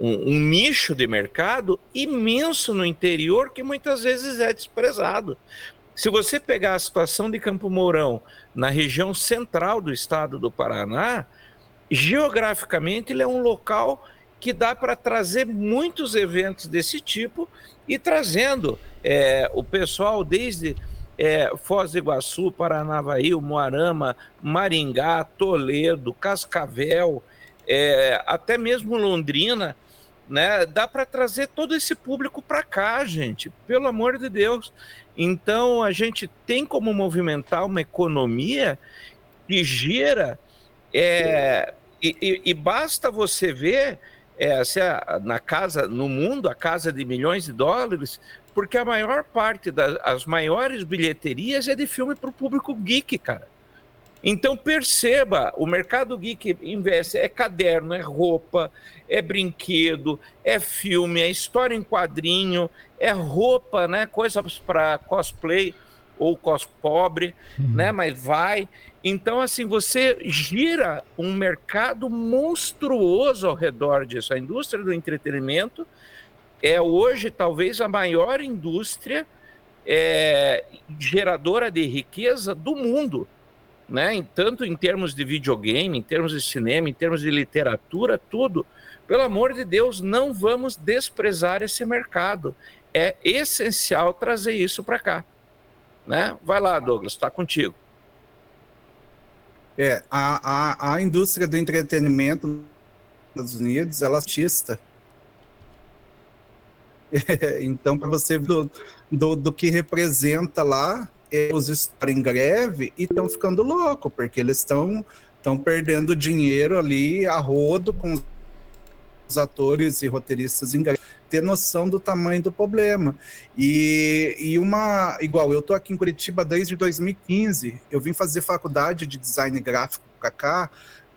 um, um, nicho de mercado imenso no interior que muitas vezes é desprezado. Se você pegar a situação de Campo Mourão na região central do estado do Paraná, geograficamente ele é um local que dá para trazer muitos eventos desse tipo e trazendo é, o pessoal desde é, Foz do Iguaçu, Paranavaí, Moarama, Maringá, Toledo, Cascavel, é, até mesmo Londrina, né? Dá para trazer todo esse público para cá, gente, pelo amor de Deus. Então a gente tem como movimentar uma economia que gira é, e, e, e, basta você ver é, se na casa, no mundo, a casa de milhões de dólares, porque a maior parte das maiores bilheterias é de filme para o público geek, cara. Então perceba, o mercado geek investe é caderno, é roupa, é brinquedo, é filme, é história em quadrinho, é roupa, né, coisas para cosplay ou cos pobre, uhum. né, mas vai. Então assim, você gira um mercado monstruoso ao redor disso. A indústria do entretenimento é hoje talvez a maior indústria é, geradora de riqueza do mundo né? Tanto em termos de videogame, em termos de cinema, em termos de literatura, tudo. Pelo amor de Deus, não vamos desprezar esse mercado. É essencial trazer isso para cá. Né? Vai lá, Douglas, está contigo. É, a, a, a indústria do entretenimento nos Estados Unidos, ela é artista. É, [LAUGHS] então, para você ver do, do, do que representa lá, eles estão em greve e estão ficando loucos, porque eles estão estão perdendo dinheiro ali a rodo com os atores e roteiristas em greve. Ter noção do tamanho do problema. E, e uma. Igual, eu tô aqui em Curitiba desde 2015. Eu vim fazer faculdade de design gráfico para cá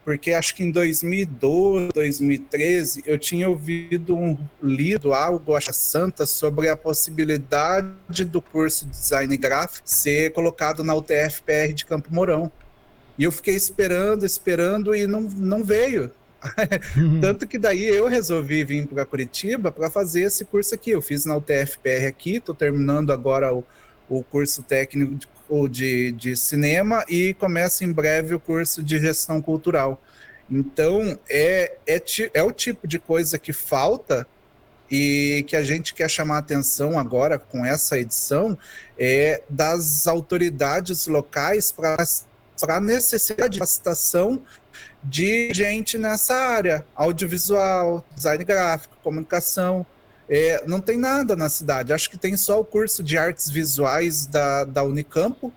porque acho que em 2012, 2013, eu tinha ouvido um lido algo, acho santa, sobre a possibilidade do curso de design gráfico ser colocado na UTF-PR de Campo Mourão. E eu fiquei esperando, esperando e não, não veio. Uhum. [LAUGHS] Tanto que daí eu resolvi vir para Curitiba para fazer esse curso aqui. Eu fiz na UTF-PR aqui, estou terminando agora o, o curso técnico de o de, de cinema e começa em breve o curso de gestão cultural. Então, é, é, é o tipo de coisa que falta e que a gente quer chamar a atenção agora com essa edição é das autoridades locais para a necessidade de capacitação de gente nessa área, audiovisual, design gráfico, comunicação, é, não tem nada na cidade. Acho que tem só o curso de artes visuais da, da Unicampo,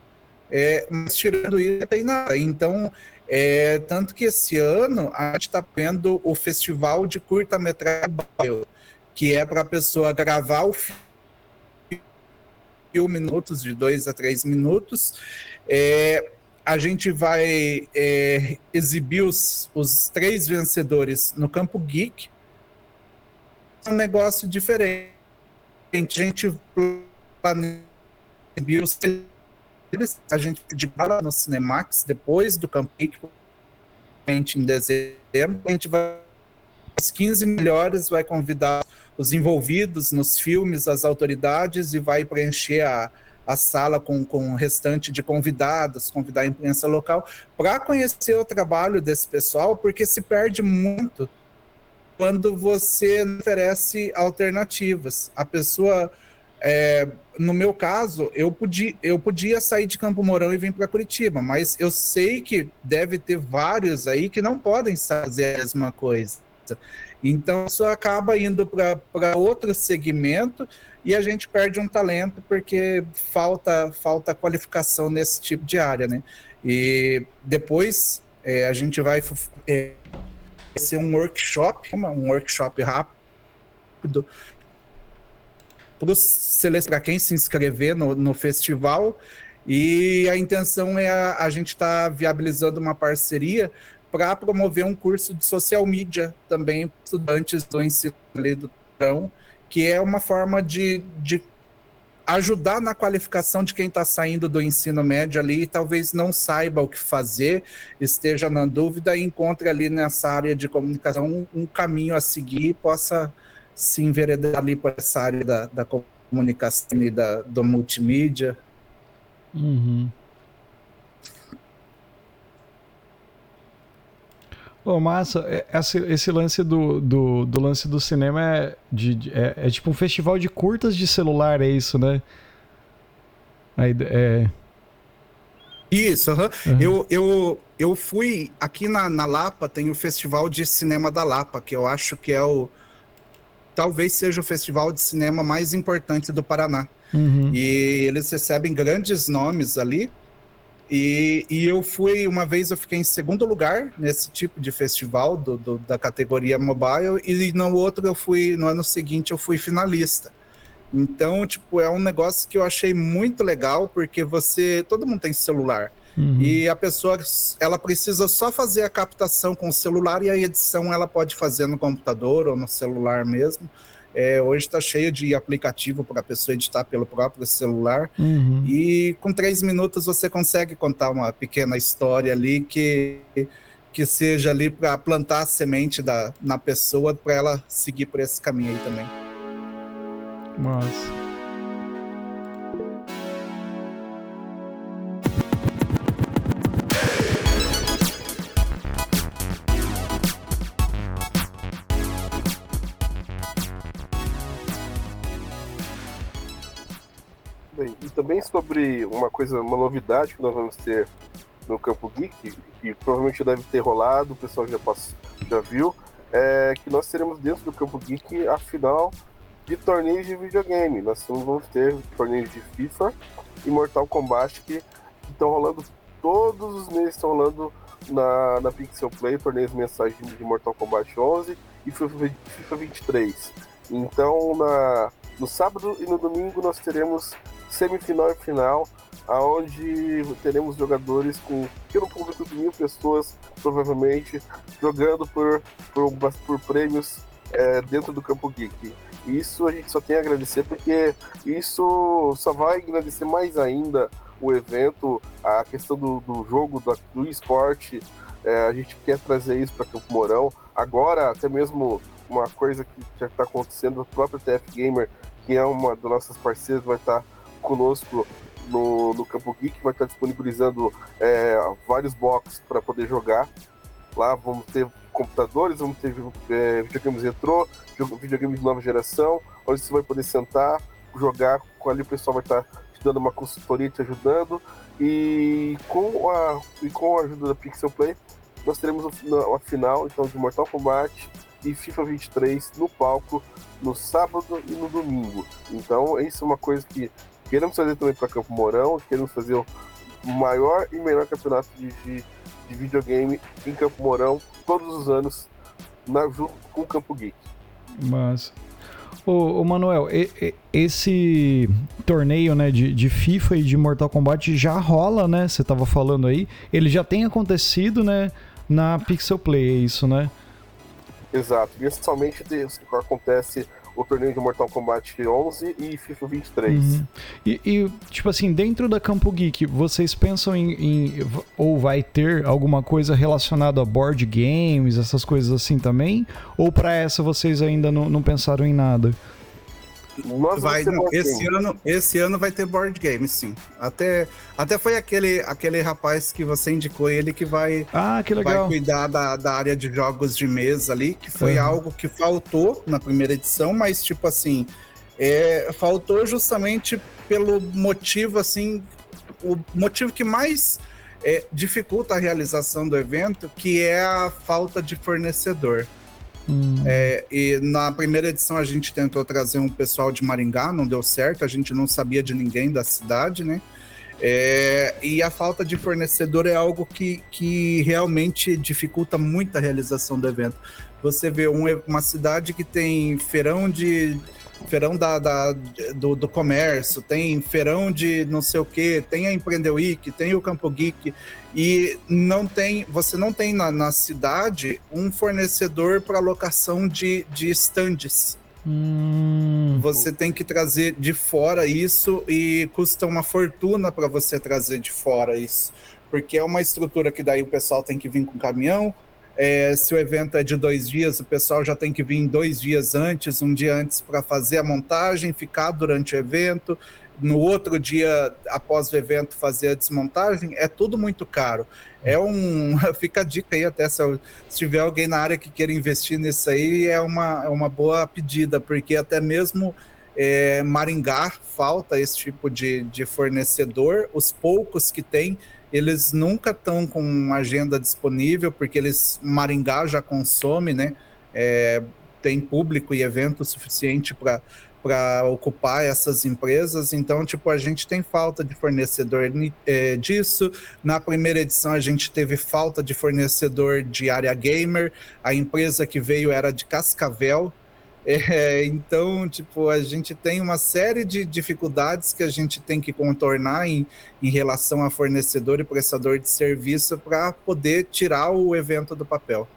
é, mas tirando isso, não tem nada. Então, é, tanto que esse ano a gente está tendo o festival de curta-metragem, que é para a pessoa gravar o filme minutos, de dois a três minutos. É, a gente vai é, exibir os, os três vencedores no Campo Geek, um negócio diferente. A gente planeja a gente de bala no Cinemax depois do Campic em dezembro. A gente vai os 15 melhores vai convidar os envolvidos nos filmes, as autoridades e vai preencher a, a sala com, com o restante de convidados, convidar a imprensa local para conhecer o trabalho desse pessoal, porque se perde muito quando você oferece alternativas. A pessoa é, no meu caso, eu podia, eu podia sair de Campo Mourão e vir para Curitiba, mas eu sei que deve ter vários aí que não podem fazer a mesma coisa. Então, isso acaba indo para outro segmento e a gente perde um talento porque falta, falta qualificação nesse tipo de área, né? E depois é, a gente vai é, ser um workshop, um workshop rápido para quem se inscrever no, no festival. E a intenção é a, a gente estar tá viabilizando uma parceria para promover um curso de social media também para estudantes do ensino do Trão, que é uma forma de, de ajudar na qualificação de quem está saindo do ensino médio ali e talvez não saiba o que fazer, esteja na dúvida e encontre ali nessa área de comunicação um, um caminho a seguir e possa se enveredar ali por essa área da, da comunicação e da, do multimídia. Uhum. Oh, massa, é, esse, esse lance do, do, do, lance do cinema é, de, é, é, tipo um festival de curtas de celular, é isso, né? Aí, é... Isso, uhum. Uhum. Eu, eu, eu fui aqui na, na Lapa, tem o Festival de Cinema da Lapa, que eu acho que é o, talvez seja o festival de cinema mais importante do Paraná. Uhum. E eles recebem grandes nomes ali. E, e, eu fui, uma vez eu fiquei em segundo lugar nesse tipo de festival do, do, da categoria mobile, e no outro eu fui, no ano seguinte eu fui finalista. Então, tipo, é um negócio que eu achei muito legal, porque você, todo mundo tem celular. Uhum. E a pessoa, ela precisa só fazer a captação com o celular e a edição ela pode fazer no computador ou no celular mesmo. É, hoje está cheio de aplicativo para a pessoa editar pelo próprio celular. Uhum. E com três minutos você consegue contar uma pequena história ali que, que seja ali para plantar a semente da, na pessoa para ela seguir por esse caminho aí também. Mas também sobre uma coisa, uma novidade que nós vamos ter no Campo Geek, que provavelmente deve ter rolado, o pessoal já, passou, já viu, é que nós teremos dentro do Campo Geek a final de torneios de videogame. Nós vamos ter torneios de FIFA e Mortal Kombat que estão rolando todos os meses, estão rolando na, na Pixel Play, torneios mensais de Mortal Kombat 11 e FIFA 23. Então, na, no sábado e no domingo nós teremos semifinal e final, aonde teremos jogadores com pelo público de mil pessoas, provavelmente, jogando por, por, por prêmios é, dentro do Campo Geek. Isso a gente só tem a agradecer, porque isso só vai agradecer mais ainda o evento, a questão do, do jogo, do, do esporte. É, a gente quer trazer isso para Campo Mourão. Agora, até mesmo uma coisa que já está acontecendo, o próprio TF Gamer, que é uma das nossas parceiras, vai estar tá conosco no, no Campo Geek, vai estar disponibilizando é, vários boxes para poder jogar. Lá vamos ter computadores, vamos ter é, videogames retrô, videogames de nova geração, onde você vai poder sentar, jogar, com ali o pessoal vai estar te dando uma consultoria, te ajudando. E com a, e com a ajuda da Pixel Play, nós teremos a final então, de Mortal Kombat e FIFA 23 no palco no sábado e no domingo. Então, isso é uma coisa que Queremos fazer também para Campo Mourão, queremos fazer o maior e melhor campeonato de, de, de videogame em Campo Mourão todos os anos, na, junto com o Campo Geek. Mas. Ô, ô Manuel, e, e, esse torneio né, de, de, FIFA e de Mortal Kombat já rola, né? Você estava falando aí. Ele já tem acontecido, né? Na Pixel Play, é isso, né? Exato. Mensalmente acontece o torneio de Mortal Kombat 11 e FIFA 23. Uhum. E, e, tipo assim, dentro da Campo Geek, vocês pensam em, em, ou vai ter alguma coisa relacionada a board games, essas coisas assim também? Ou para essa vocês ainda não, não pensaram em nada? Vai, não, esse, ano, esse ano vai ter board game, sim. Até, até foi aquele, aquele rapaz que você indicou ele que vai, ah, que legal. vai cuidar da, da área de jogos de mesa ali, que foi uhum. algo que faltou na primeira edição, mas tipo assim, É, faltou justamente pelo motivo, assim, o motivo que mais é, dificulta a realização do evento, que é a falta de fornecedor. Hum. É, e na primeira edição a gente tentou trazer um pessoal de Maringá, não deu certo, a gente não sabia de ninguém da cidade, né? É, e a falta de fornecedor é algo que, que realmente dificulta muito a realização do evento. Você vê um, uma cidade que tem feirão de feirão da, da do, do, comércio, tem feirão de não sei o que, tem a Empreender Week, tem o Campo Geek, e não tem, você não tem na, na cidade um fornecedor para locação de, de estandes. Hum. Você tem que trazer de fora isso e custa uma fortuna para você trazer de fora isso. Porque é uma estrutura que daí o pessoal tem que vir com caminhão. É, se o evento é de dois dias, o pessoal já tem que vir dois dias antes, um dia antes, para fazer a montagem, ficar durante o evento. No outro dia, após o evento, fazer a desmontagem. É tudo muito caro é um. [LAUGHS] Fica a dica aí, até se, se tiver alguém na área que queira investir nisso aí, é uma, é uma boa pedida, porque até mesmo é, Maringá falta esse tipo de, de fornecedor. Os poucos que tem, eles nunca estão com agenda disponível, porque eles Maringá já consome, né? É, tem público e evento suficiente para para ocupar essas empresas. Então, tipo, a gente tem falta de fornecedor é, disso. Na primeira edição, a gente teve falta de fornecedor de área gamer. A empresa que veio era de Cascavel. É, então, tipo, a gente tem uma série de dificuldades que a gente tem que contornar em, em relação a fornecedor e prestador de serviço para poder tirar o evento do papel.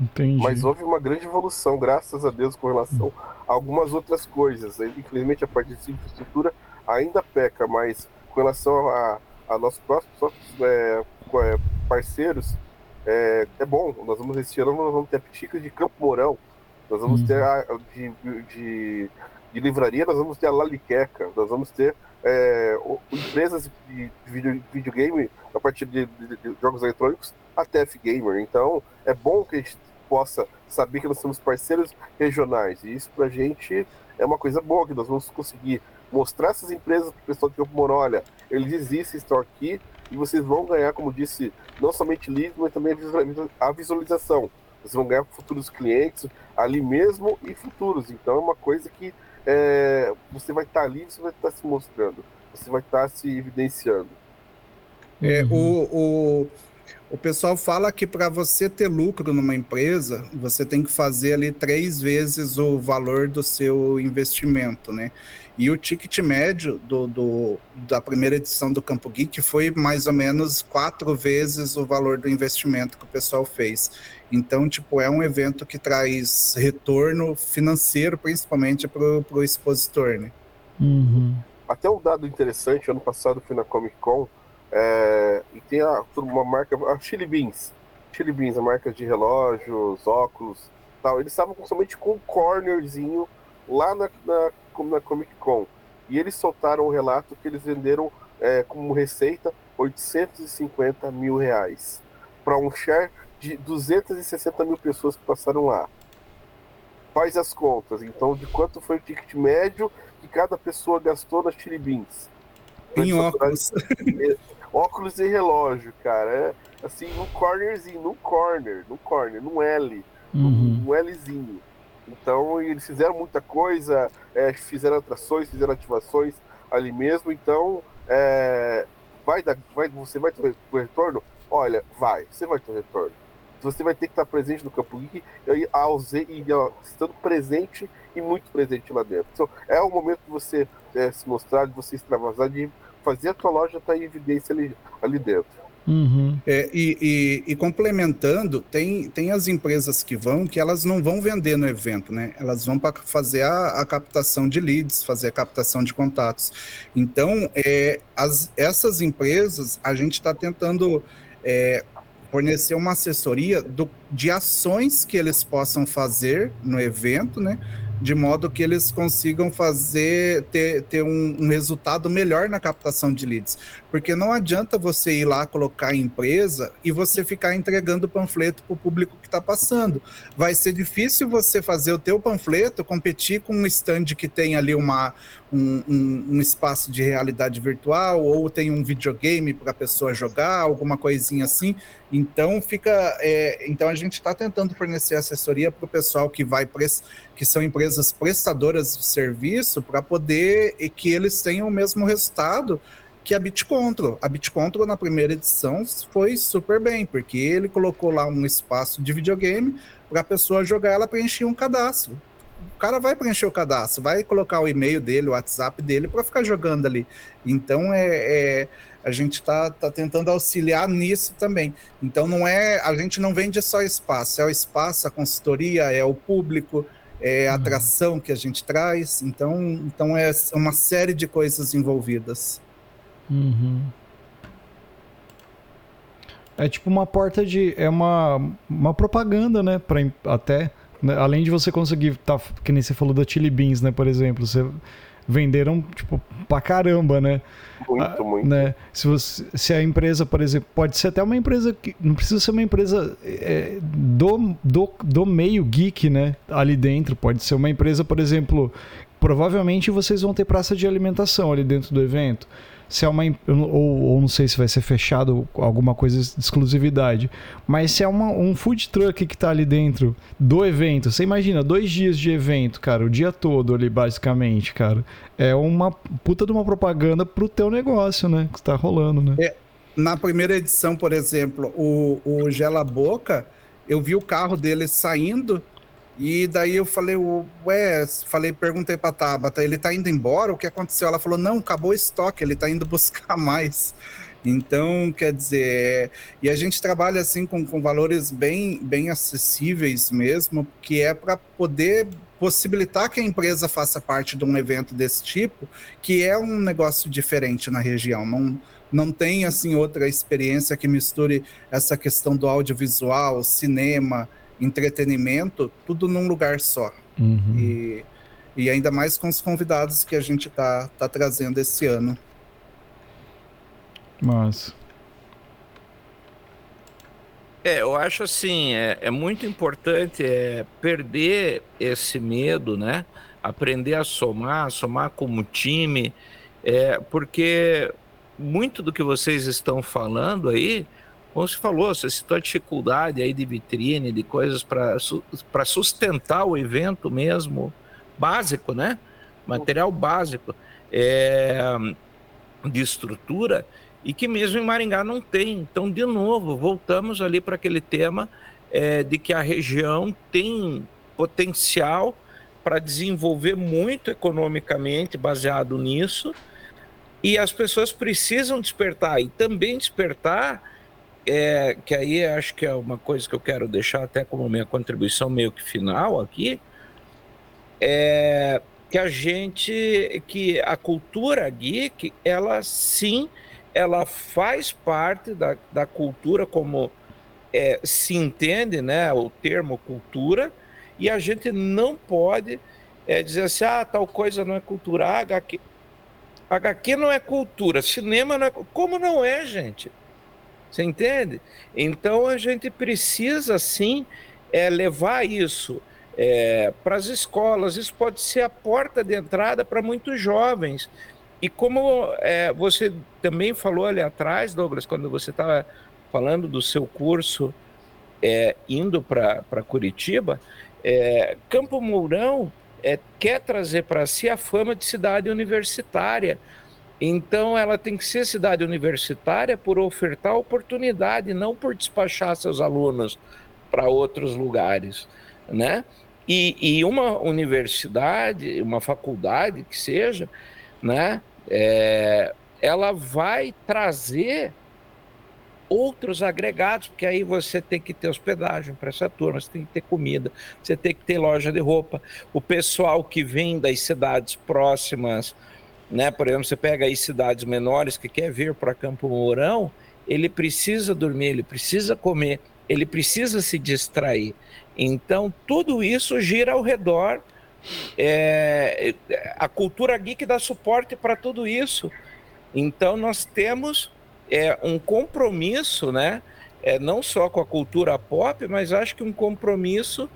Entendi. Mas houve uma grande evolução, graças a Deus, com relação a algumas outras coisas. Infelizmente, a parte de infraestrutura ainda peca, mas com relação a, a nossos próximos é, é, parceiros, é, é, bom. Nós vamos esse ano nós vamos ter a Pitica de Campo Mourão, nós vamos ter a de, de, de, livraria, nós vamos ter a Laliqueca, nós vamos ter é, empresas de, de videogame a partir de, de, jogos eletrônicos, a TF Gamer. Então, é bom que a gente possa saber que nós somos parceiros regionais. E isso para a gente é uma coisa boa, que nós vamos conseguir mostrar essas empresas para o pessoal de Campo Mourão, olha, eles existem, estão aqui, e vocês vão ganhar, como disse, não somente leads, mas também a visualização. Vocês vão ganhar futuros clientes ali mesmo e futuros. Então é uma coisa que é, você vai estar tá ali, você vai estar tá se mostrando, você vai estar tá se evidenciando. É, o, o, o pessoal fala que para você ter lucro numa empresa, você tem que fazer ali três vezes o valor do seu investimento, né? E o ticket médio do, do, da primeira edição do Campo Geek foi mais ou menos quatro vezes o valor do investimento que o pessoal fez. Então, tipo, é um evento que traz retorno financeiro, principalmente para o expositor, né? Uhum. Até um dado interessante, ano passado fui na Comic Con, é, e tem a, uma marca, a Chili Beans. Chili Beans, a marca de relógios, óculos tal. Eles estavam somente com um cornerzinho lá na, na, na Comic Con. E eles soltaram um relato que eles venderam é, como receita 850 mil reais para um share de 260 mil pessoas que passaram lá. Faz as contas, então, de quanto foi o ticket médio que cada pessoa gastou na Chili Beans. Em óculos. Óculos e relógio, cara. É, assim, no cornerzinho, no corner, no corner, no L, uhum. no Lzinho. Então, eles fizeram muita coisa, é, fizeram atrações, fizeram ativações ali mesmo. Então, é, vai dar, vai, você vai ter o retorno? Olha, vai, você vai ter o retorno. Você vai ter que estar presente no Campo Geek e, e estando presente e muito presente lá dentro. Então, é o momento de você é, se mostrar, de você extravasar, de fazer a tua loja estar tá em evidência ali, ali dentro. Uhum. É, e, e, e, complementando, tem, tem as empresas que vão que elas não vão vender no evento, né? Elas vão para fazer a, a, captação de leads, fazer a captação de contatos. Então, é, as, essas empresas, a gente está tentando é, fornecer uma assessoria do, de ações que eles possam fazer no evento, né? De modo que eles consigam fazer ter, ter um, um, resultado melhor na captação de leads. Porque não adianta você ir lá colocar empresa e você ficar entregando panfleto para o público que está passando. Vai ser difícil você fazer o teu panfleto competir com um stand que tem ali uma, um, um, um espaço de realidade virtual ou tem um videogame para a pessoa jogar, alguma coisinha assim. Então fica, é, então a gente está tentando fornecer assessoria para o pessoal que vai que são empresas prestadoras de serviço para poder e que eles tenham o mesmo resultado que a BitControl. A BitControl na primeira edição foi super bem porque ele colocou lá um espaço de videogame para a pessoa jogar, ela preencher um cadastro. O cara vai preencher o cadastro, vai colocar o e-mail dele, o WhatsApp dele para ficar jogando ali. Então é, é a gente está tá tentando auxiliar nisso também. Então não é, a gente não vende só espaço, é o espaço, a consultoria, é o público, é a uhum. atração que a gente traz. Então, então é uma série de coisas envolvidas. Uhum. É tipo uma porta de. É uma, uma propaganda, né? Pra, até. Né? Além de você conseguir. Tá, que nem você falou da Chili Beans, né? Por exemplo. Você venderam, tipo, pra caramba, né? Muito, ah, muito. Né? Se, você, se a empresa, por exemplo, pode ser até uma empresa que. Não precisa ser uma empresa é, do, do, do meio geek, né? Ali dentro. Pode ser uma empresa, por exemplo. Provavelmente vocês vão ter praça de alimentação ali dentro do evento se é uma ou, ou não sei se vai ser fechado alguma coisa de exclusividade, mas se é uma, um food truck que está ali dentro do evento, você imagina dois dias de evento, cara, o dia todo ali basicamente, cara, é uma puta de uma propaganda pro teu negócio, né, que está rolando, né? É, na primeira edição, por exemplo, o, o Gela Boca, eu vi o carro dele saindo e daí eu falei, ué, falei, perguntei pra Tabata, ele tá indo embora? O que aconteceu? Ela falou, não, acabou o estoque, ele tá indo [LAUGHS] buscar mais. Então, quer dizer, e a gente trabalha assim com, com valores bem, bem acessíveis mesmo, que é para poder possibilitar que a empresa faça parte de um evento desse tipo, que é um negócio diferente na região. Não, não tem assim outra experiência que misture essa questão do audiovisual, cinema, entretenimento, tudo num lugar só. Uhum. E, e ainda mais com os convidados que a gente está tá trazendo esse ano. Mas. É, eu acho assim, é, é muito importante é, perder esse medo, né? Aprender a somar, somar como time, é, porque muito do que vocês estão falando aí como você falou, você citou a dificuldade aí de vitrine, de coisas para sustentar o evento mesmo, básico, né? Material básico é, de estrutura e que mesmo em Maringá não tem. Então, de novo, voltamos ali para aquele tema é, de que a região tem potencial para desenvolver muito economicamente baseado nisso e as pessoas precisam despertar e também despertar é, que aí acho que é uma coisa que eu quero deixar até como minha contribuição meio que final aqui, é que a gente, que a cultura geek, ela sim, ela faz parte da, da cultura como é, se entende, né, o termo cultura, e a gente não pode é, dizer assim, ah, tal coisa não é cultura, ah, HQ, HQ não é cultura, cinema não é... Como não é, gente? Você entende? Então a gente precisa sim é, levar isso é, para as escolas. Isso pode ser a porta de entrada para muitos jovens. E como é, você também falou ali atrás, Douglas, quando você estava falando do seu curso é, indo para Curitiba, é, Campo Mourão é, quer trazer para si a fama de cidade universitária então, ela tem que ser cidade universitária por ofertar oportunidade, não por despachar seus alunos para outros lugares, né? E, e, uma universidade, uma faculdade que seja, né? É, ela vai trazer outros agregados, porque aí você tem que ter hospedagem para essa turma, você tem que ter comida, você tem que ter loja de roupa. O pessoal que vem das cidades próximas né? Por exemplo, você pega aí cidades menores que quer vir para Campo Mourão, ele precisa dormir, ele precisa comer, ele precisa se distrair. Então, tudo isso gira ao redor é, a cultura geek dá suporte para tudo isso. Então nós temos é, um compromisso, né? É, não só com a cultura pop, mas acho que um compromisso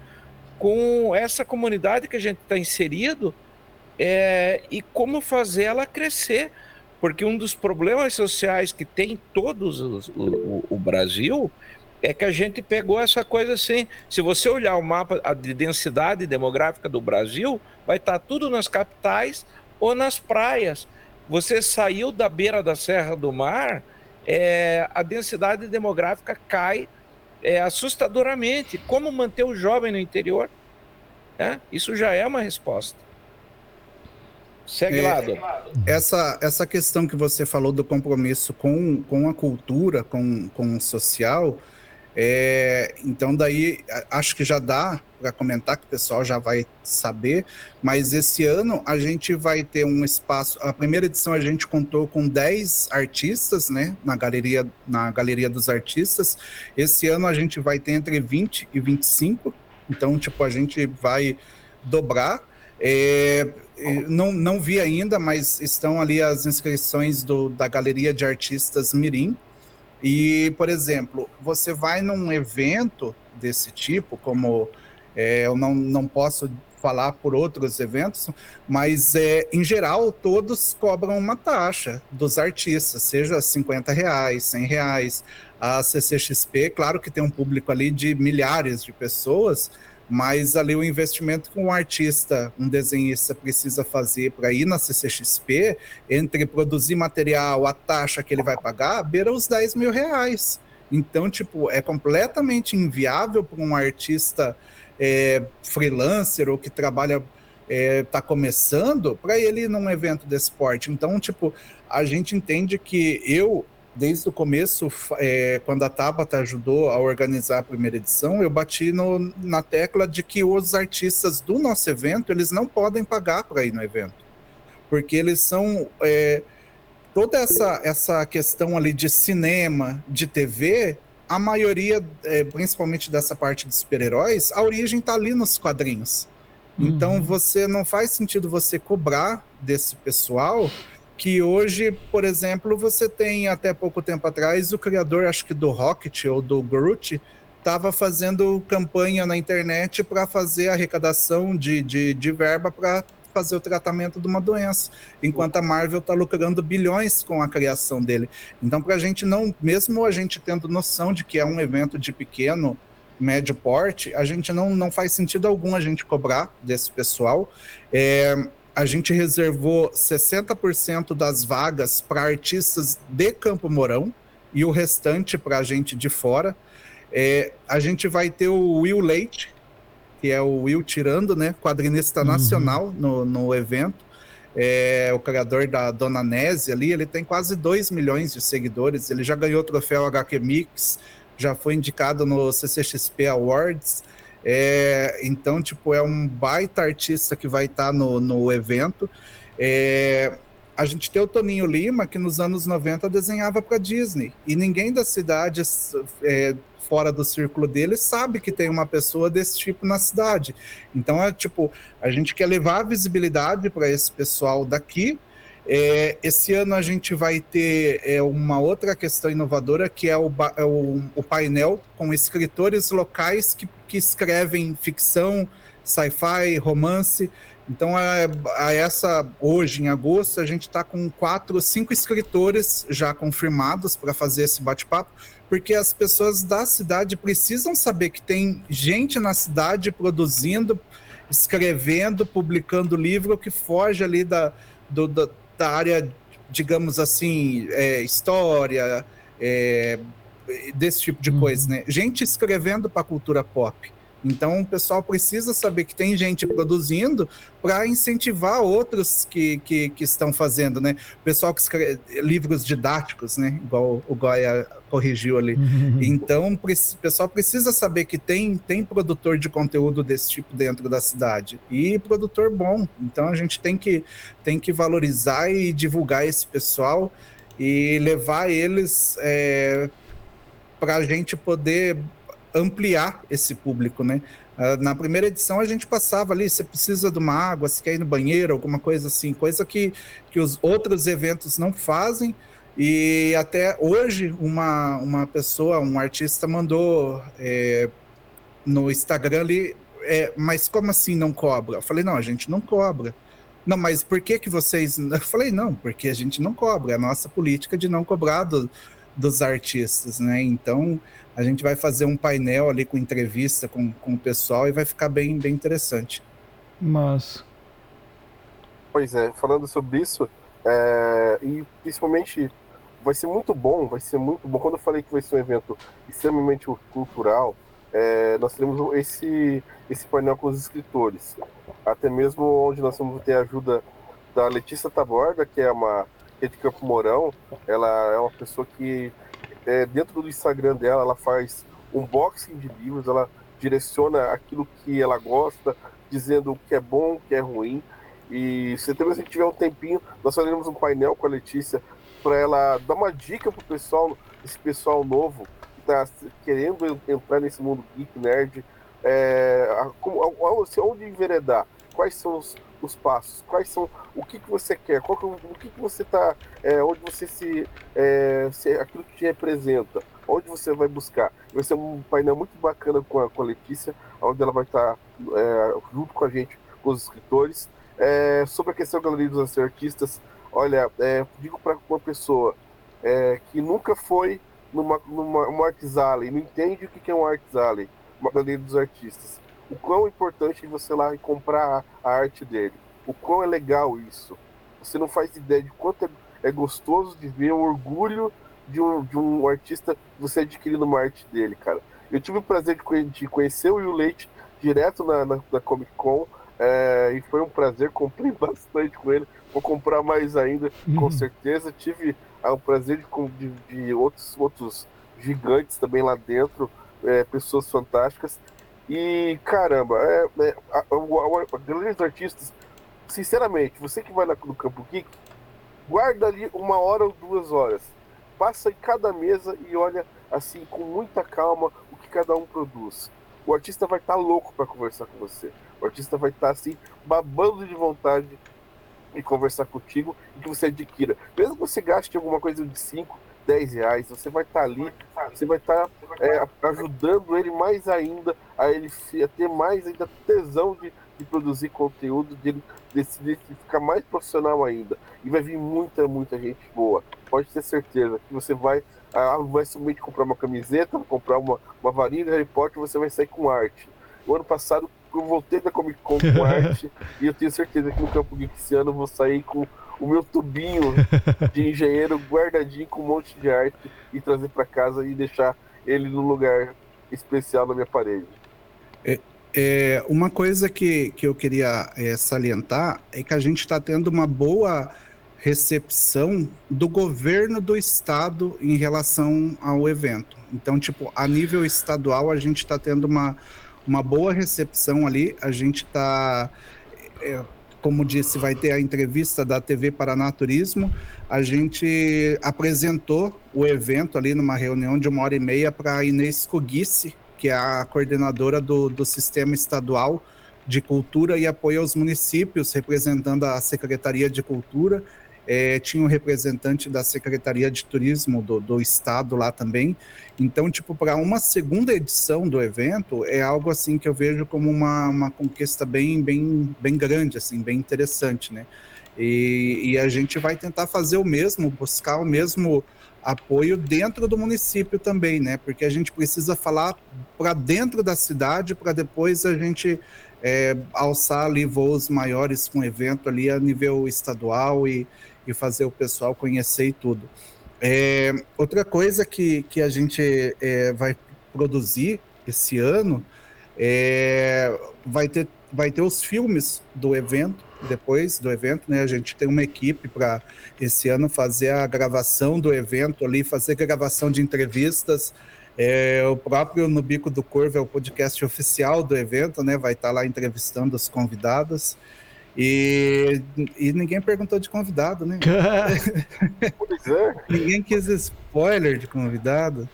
com essa comunidade que a gente está inserido é, e como fazer ela crescer. Porque um dos problemas sociais que tem todos os, o, o Brasil é que a gente pegou essa coisa assim. Se você olhar o mapa de densidade demográfica do Brasil, vai estar tá tudo nas capitais ou nas praias. Você saiu da beira da Serra do Mar, é, a densidade demográfica cai é, assustadoramente. Como manter o jovem no interior? É, isso já é uma resposta. Segue é, lá, essa, essa questão que você falou do compromisso com, com a cultura, com, com o social, é, então, daí acho que já dá para comentar que o pessoal já vai saber, mas esse ano a gente vai ter um espaço. A primeira edição a gente contou com 10 artistas, né, na galeria, na galeria dos artistas. Esse ano a gente vai ter entre 20 e 25, então, tipo, a gente vai dobrar. É, não, não vi ainda, mas estão ali as inscrições do, da Galeria de Artistas Mirim. E, por exemplo, você vai num evento desse tipo, como é, eu não, não posso falar por outros eventos, mas é, em geral todos cobram uma taxa dos artistas, seja 50 reais, 100 reais. A CCXP, claro que tem um público ali de milhares de pessoas, mas ali o investimento que um artista, um desenhista precisa fazer para ir na CCXP, entre produzir material, a taxa que ele vai pagar, beira os 10 mil reais. Então, tipo, é completamente inviável para um artista é, freelancer ou que trabalha, está é, começando, para ele ir num evento desse porte. Então, tipo, a gente entende que eu desde o começo, é, quando a Tabata ajudou a organizar a primeira edição, eu bati no, na tecla de que os artistas do nosso evento, eles não podem pagar para ir no evento. Porque eles são... É, toda essa, essa questão ali de cinema, de TV, a maioria, é, principalmente dessa parte de super-heróis, a origem está ali nos quadrinhos. Então, uhum. você não faz sentido você cobrar desse pessoal que hoje, por exemplo, você tem até pouco tempo atrás o criador, acho que do Rocket ou do Groot, estava fazendo campanha na internet para fazer arrecadação de, de, de verba para fazer o tratamento de uma doença, enquanto a Marvel está lucrando bilhões com a criação dele. Então, para a gente não, mesmo a gente tendo noção de que é um evento de pequeno, médio porte, a gente não, não faz sentido algum a gente cobrar desse pessoal. É, a gente reservou 60% das vagas para artistas de Campo Mourão e o restante para a gente de fora. É, a gente vai ter o Will Leite, que é o Will Tirando, né, quadrinista uhum. nacional no, no evento. É, o criador da Dona Nésia ali, ele tem quase 2 milhões de seguidores, ele já ganhou o troféu HQ Mix, já foi indicado no CCXP Awards, é, então, tipo, é um baita artista que vai estar tá no, no evento. É, a gente tem o Toninho Lima, que nos anos 90 desenhava para Disney. E ninguém da cidade, é, fora do círculo dele, sabe que tem uma pessoa desse tipo na cidade. Então, é tipo, a gente quer levar visibilidade para esse pessoal daqui. É, esse ano a gente vai ter é, uma outra questão inovadora, que é o, é o, o painel com escritores locais que que escrevem ficção, sci-fi, romance. Então, a, a, essa hoje, em agosto, a gente está com quatro, cinco escritores já confirmados para fazer esse bate-papo, porque as pessoas da cidade precisam saber que tem gente na cidade produzindo, escrevendo, publicando livro que foge ali da, do, da, da área, digamos assim, é, história, é, desse tipo de uhum. coisa, né? Gente escrevendo para a cultura pop. Então, o pessoal precisa saber que tem gente produzindo para incentivar outros que, que, que, estão fazendo, né? O pessoal que escreve livros didáticos, né? Igual o Goya corrigiu ali. Uhum. Então, o pessoal precisa saber que tem, tem produtor de conteúdo desse tipo dentro da cidade. E produtor bom. Então, a gente tem que, tem que valorizar e divulgar esse pessoal e levar eles é, para a gente poder ampliar esse público, né? Uh, na primeira edição a gente passava ali, você precisa de uma água, se quer ir no banheiro, alguma coisa assim, coisa que, que os outros eventos não fazem. E até hoje uma, uma pessoa, um artista mandou é, no Instagram ali, é, mas como assim não cobra? Eu falei, não, a gente não cobra. Não, mas por que que vocês... Eu falei, não, porque a gente não cobra, é a nossa política de não cobrar do, dos artistas, né? Então, a gente vai fazer um painel ali com entrevista com, com o pessoal e vai ficar bem, bem interessante. Mas. Pois é, falando sobre isso, é, e principalmente vai ser muito bom, vai ser muito bom. Quando eu falei que vai ser um evento extremamente cultural, é, nós teremos esse, esse painel com os escritores. Até mesmo onde nós vamos ter a ajuda da Letícia Taborda, que é uma que é de Campo Mourão. Ela é uma pessoa que é, dentro do Instagram dela, ela faz unboxing de livros, ela direciona aquilo que ela gosta, dizendo o que é bom, o que é ruim. E se a gente tiver um tempinho, nós faremos um painel com a Letícia para ela dar uma dica pro pessoal, esse pessoal novo que está querendo entrar nesse mundo geek nerd, é, como, onde enveredar, quais são os, os passos, quais são o que, que você quer, qual que, o que, que você está, é, onde você se, é, se, aquilo que te representa, onde você vai buscar. Vai ser um painel muito bacana com a, com a Letícia, onde ela vai estar é, junto com a gente, com os escritores. É, sobre a questão da galeria dos artistas, olha, é, digo para uma pessoa é, que nunca foi numa, numa uma Arts Alley, não entende o que é um Arts Alley, uma galeria dos artistas o quão importante é você lá e comprar a arte dele. O quão é legal isso. Você não faz ideia de quanto é, é gostoso de ver o orgulho de um, de um artista você adquirindo uma arte dele, cara. Eu tive o prazer de, de conhecer o Will Leite direto na, na, na Comic Con é, e foi um prazer, comprei [LAUGHS] bastante com ele. Vou comprar mais ainda, uhum. com certeza. Tive ah, o prazer de, de, de, outros, outros gigantes também lá dentro, é, pessoas fantásticas. E caramba, é, é a, a, a, dos artistas, sinceramente, você que vai lá no Campo Geek, guarda ali uma hora ou duas horas. Passa em cada mesa e olha assim com muita calma o que cada um produz. O artista vai estar tá louco para conversar com você. O artista vai estar tá, assim babando de vontade de conversar contigo e que você adquira. Mesmo que você gaste alguma coisa de 5, 10 reais, você vai estar tá ali, você vai estar tá, é, ajudando ele mais ainda, a ele a ter mais ainda tesão de, de produzir conteúdo, de decidir ficar mais profissional ainda. E vai vir muita, muita gente boa. Pode ter certeza que você vai, ah, vai somente comprar uma camiseta, comprar uma, uma varinha de Harry Potter, você vai sair com arte. O ano passado eu voltei da Comic Con com [LAUGHS] arte e eu tenho certeza que no Campo Geek esse ano eu vou sair com o meu tubinho de [LAUGHS] engenheiro guardadinho com um monte de arte e trazer para casa e deixar ele no lugar especial na minha parede. É, é, uma coisa que, que eu queria é, salientar é que a gente está tendo uma boa recepção do governo do estado em relação ao evento. Então, tipo, a nível estadual, a gente está tendo uma, uma boa recepção ali. A gente está. É, como disse, vai ter a entrevista da TV Paraná Turismo. A gente apresentou o evento ali numa reunião de uma hora e meia para Inês Coguice, que é a coordenadora do, do Sistema Estadual de Cultura e Apoio aos Municípios, representando a Secretaria de Cultura. É, tinha um representante da Secretaria de Turismo do, do Estado lá também. Então, tipo, para uma segunda edição do evento, é algo assim que eu vejo como uma, uma conquista bem, bem, bem grande, assim, bem interessante, né? E, e a gente vai tentar fazer o mesmo, buscar o mesmo apoio dentro do município também, né? Porque a gente precisa falar para dentro da cidade para depois a gente é, alçar ali voos maiores com evento ali a nível estadual e, e fazer o pessoal conhecer e tudo. É, outra coisa que, que a gente é, vai produzir esse ano é, vai, ter, vai ter os filmes do evento, depois do evento, né? A gente tem uma equipe para esse ano fazer a gravação do evento ali, fazer gravação de entrevistas. É, o próprio No Bico do Corvo é o podcast oficial do evento, né? Vai estar lá entrevistando os convidados. E, e ninguém perguntou de convidado, né? [LAUGHS] pois é. Ninguém quis spoiler de convidado.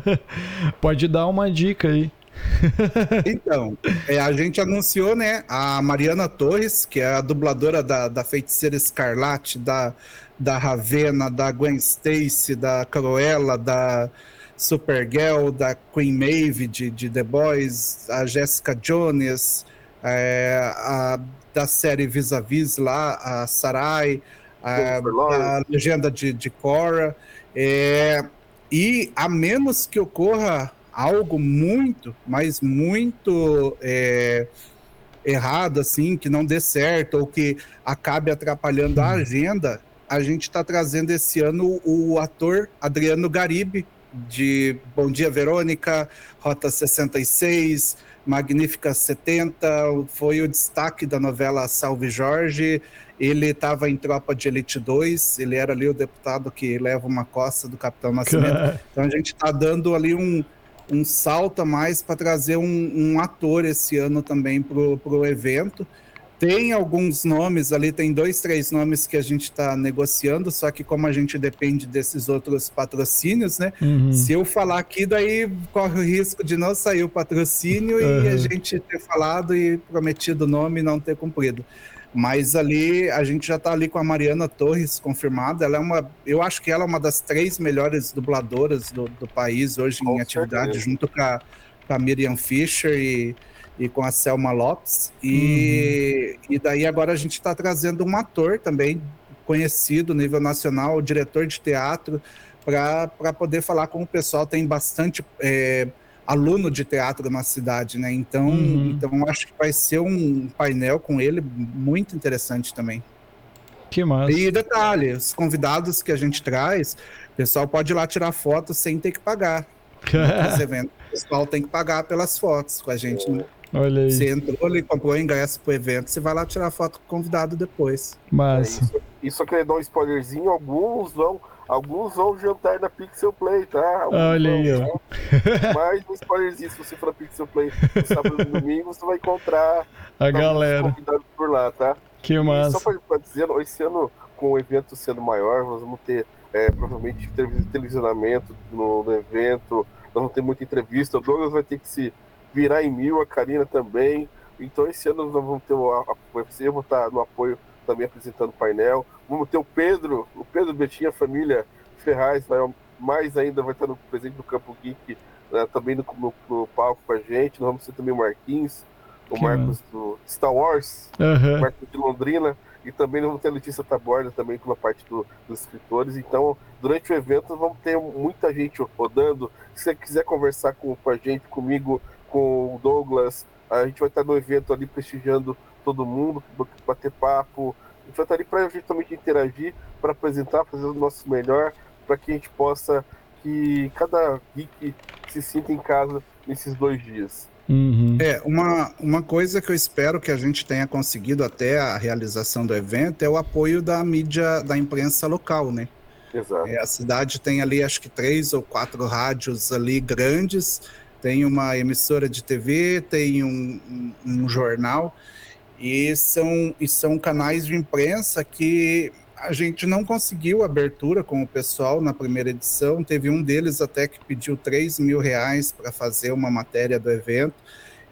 [LAUGHS] Pode dar uma dica aí. [LAUGHS] então, é, a gente anunciou, né, a Mariana Torres, que é a dubladora da, da Feiticeira Escarlate, da, da Ravena, da Gwen Stacy, da Cruella, da Supergirl, da Queen Maeve de, de The Boys, a Jessica Jones, é, a, da série Vis-a-Vis lá, a Sarai, a, a legenda de, de Cora. É, e a menos que ocorra algo muito, mas muito é, errado, assim, que não dê certo ou que acabe atrapalhando a agenda, a gente está trazendo esse ano o ator Adriano Garibe, de Bom Dia Verônica, Rota 66, Magnífica 70, foi o destaque da novela Salve Jorge. Ele estava em Tropa de Elite 2, ele era ali o deputado que leva uma costa do Capitão Nascimento. [LAUGHS] Então a gente está dando ali um, um salto a mais para trazer um, um, ator esse ano também para o evento. Tem alguns nomes ali, tem dois, três nomes que a gente está negociando, só que como a gente depende desses outros patrocínios, né? Uhum. Se eu falar aqui, daí corre o risco de não sair o patrocínio uhum. e a gente ter falado e prometido o nome e não ter cumprido. Mas ali a gente já está ali com a Mariana Torres confirmada. Ela é uma, eu acho que ela é uma das três melhores dubladoras do, do país hoje com em atividade, certeza. junto com a, com a Miriam Fischer e e com a Selma Lopes. E, uhum. e daí agora a gente está trazendo um ator também conhecido nível nacional, diretor de teatro, para poder falar com o pessoal. Tem bastante é, aluno de teatro na cidade, né? Então, uhum. então acho que vai ser um painel com ele muito interessante também. Que massa. E detalhe, os convidados que a gente traz, o pessoal pode ir lá tirar foto sem ter que pagar. [LAUGHS] eventos, o pessoal tem que pagar pelas fotos com a gente. Né? Olha aí. Você entrou ali, comprou ingresso pro evento, você vai lá tirar foto com o convidado depois. Mas. É, isso, isso queria dar um spoilerzinho, alguns vão. Alguns vão jantar na Pixel Play, tá? Alguns Olha aí, ó. Mais um spoilerzinho, se você for na Pixel Play no sábado e domingo, você vai encontrar a galera convidados por lá, tá? Que massa. E só pra, dizer, esse ano, com o evento sendo maior, nós vamos ter é, provavelmente televisionamento no, no evento, nós vamos ter muita entrevista, o Douglas vai ter que se virar em mil, a Karina também. Então esse ano nós vamos ter o UFC, eu vou estar no apoio também apresentando o painel. Vamos ter o Pedro, o Pedro Betinha, família Ferraz, vai, mais ainda vai estar no presente do Campo Geek, né, também no, no, no, palco com a gente. Nós vamos ter também o Marquinhos, o que Marcos do Star Wars, uhum. o Marcos de Londrina, e também vamos ter a Letícia Taborda também com a parte do, dos escritores. Então, durante o evento, vamos ter muita gente rodando. Se você quiser conversar com, com a gente, comigo, com o Douglas. A gente vai estar no evento ali prestigiando todo mundo, bater papo. A gente vai estar ali para justamente interagir, para apresentar, fazer o nosso melhor, para que a gente possa que cada geek se sinta em casa nesses dois dias. Uhum. É, uma, uma coisa que eu espero que a gente tenha conseguido até a realização do evento é o apoio da mídia, da imprensa local, né? Exato. É, a cidade tem ali, acho que três ou quatro rádios ali grandes, tem uma emissora de TV, tem um, um, um jornal, e são, e são canais de imprensa que a gente não conseguiu abertura com o pessoal na primeira edição. Teve um deles até que pediu 3 mil reais para fazer uma matéria do evento.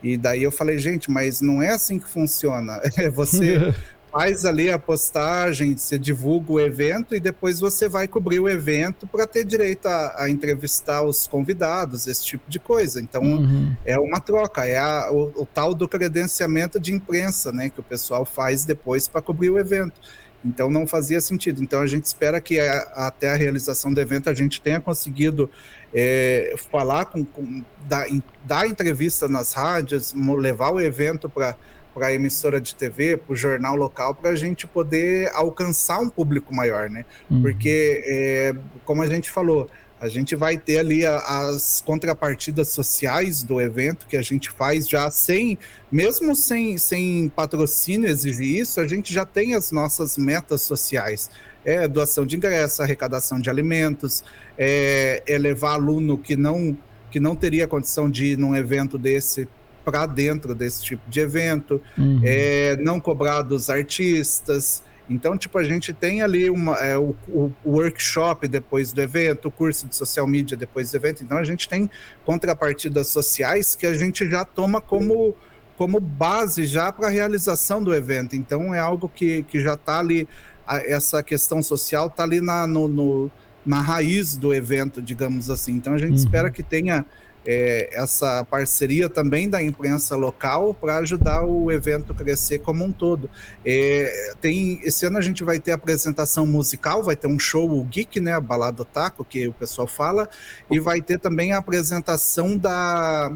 E daí eu falei, gente, mas não é assim que funciona. [LAUGHS] É você [LAUGHS] faz ali a postagem, você divulga o evento e depois você vai cobrir o evento para ter direito a, a, entrevistar os convidados, esse tipo de coisa. Então uhum. é uma troca, é a, o, o, tal do credenciamento de imprensa, né, que o pessoal faz depois para cobrir o evento. Então não fazia sentido. Então a gente espera que a, até a realização do evento a gente tenha conseguido é, falar com, com dar, dar entrevista nas rádios, levar o evento para para a emissora de TV, para o jornal local, para a gente poder alcançar um público maior, né? Uhum. Porque, é, como a gente falou, a gente vai ter ali as contrapartidas sociais do evento que a gente faz já sem, mesmo sem, sem patrocínio exigir isso, a gente já tem as nossas metas sociais. É doação de ingresso, arrecadação de alimentos, é, é levar aluno que não, que não teria condição de ir num evento desse para dentro desse tipo de evento, uhum. é, não cobrar dos artistas, Então, tipo, a gente tem ali uma, é, o, o, workshop depois do evento, o curso de social media depois do evento. Então, a gente tem contrapartidas sociais que a gente já toma como, como base já para a realização do evento. Então, é algo que, que já está ali, a, essa questão social está ali na, no, no, na raiz do evento, digamos assim. Então, a gente uhum. espera que tenha é, essa parceria também da imprensa local para ajudar o evento a crescer como um todo. É, tem, esse ano a gente vai ter apresentação musical, vai ter um show o Geek, né, a Balada Taco, que o pessoal fala, e vai ter também a apresentação da,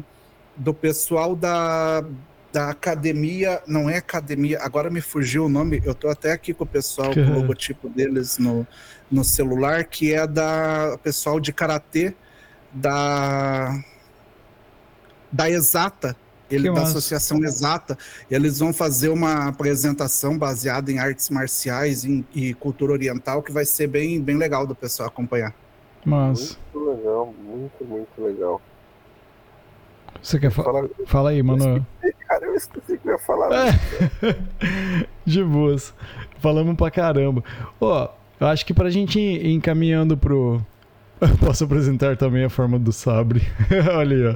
do pessoal da, da academia, não é academia, agora me fugiu o nome, eu estou até aqui com o pessoal, com o [LAUGHS] logotipo deles no, no celular, que é da pessoal de karatê da da Exata, ele que da massa. Associação Exata. Eles vão fazer uma apresentação baseada em artes marciais e, e cultura oriental que vai ser bem, bem legal do pessoal acompanhar. Mas muito legal, muito, muito legal. Você quer falar? Fala aí, mano. Cara, eu esqueci que eu ia falar. É. [LAUGHS] De boas. Falamos pra caramba. Ó, eu acho que pra gente ir encaminhando pro. [LAUGHS] Posso apresentar também a forma do sabre. [LAUGHS] Olha aí, ó.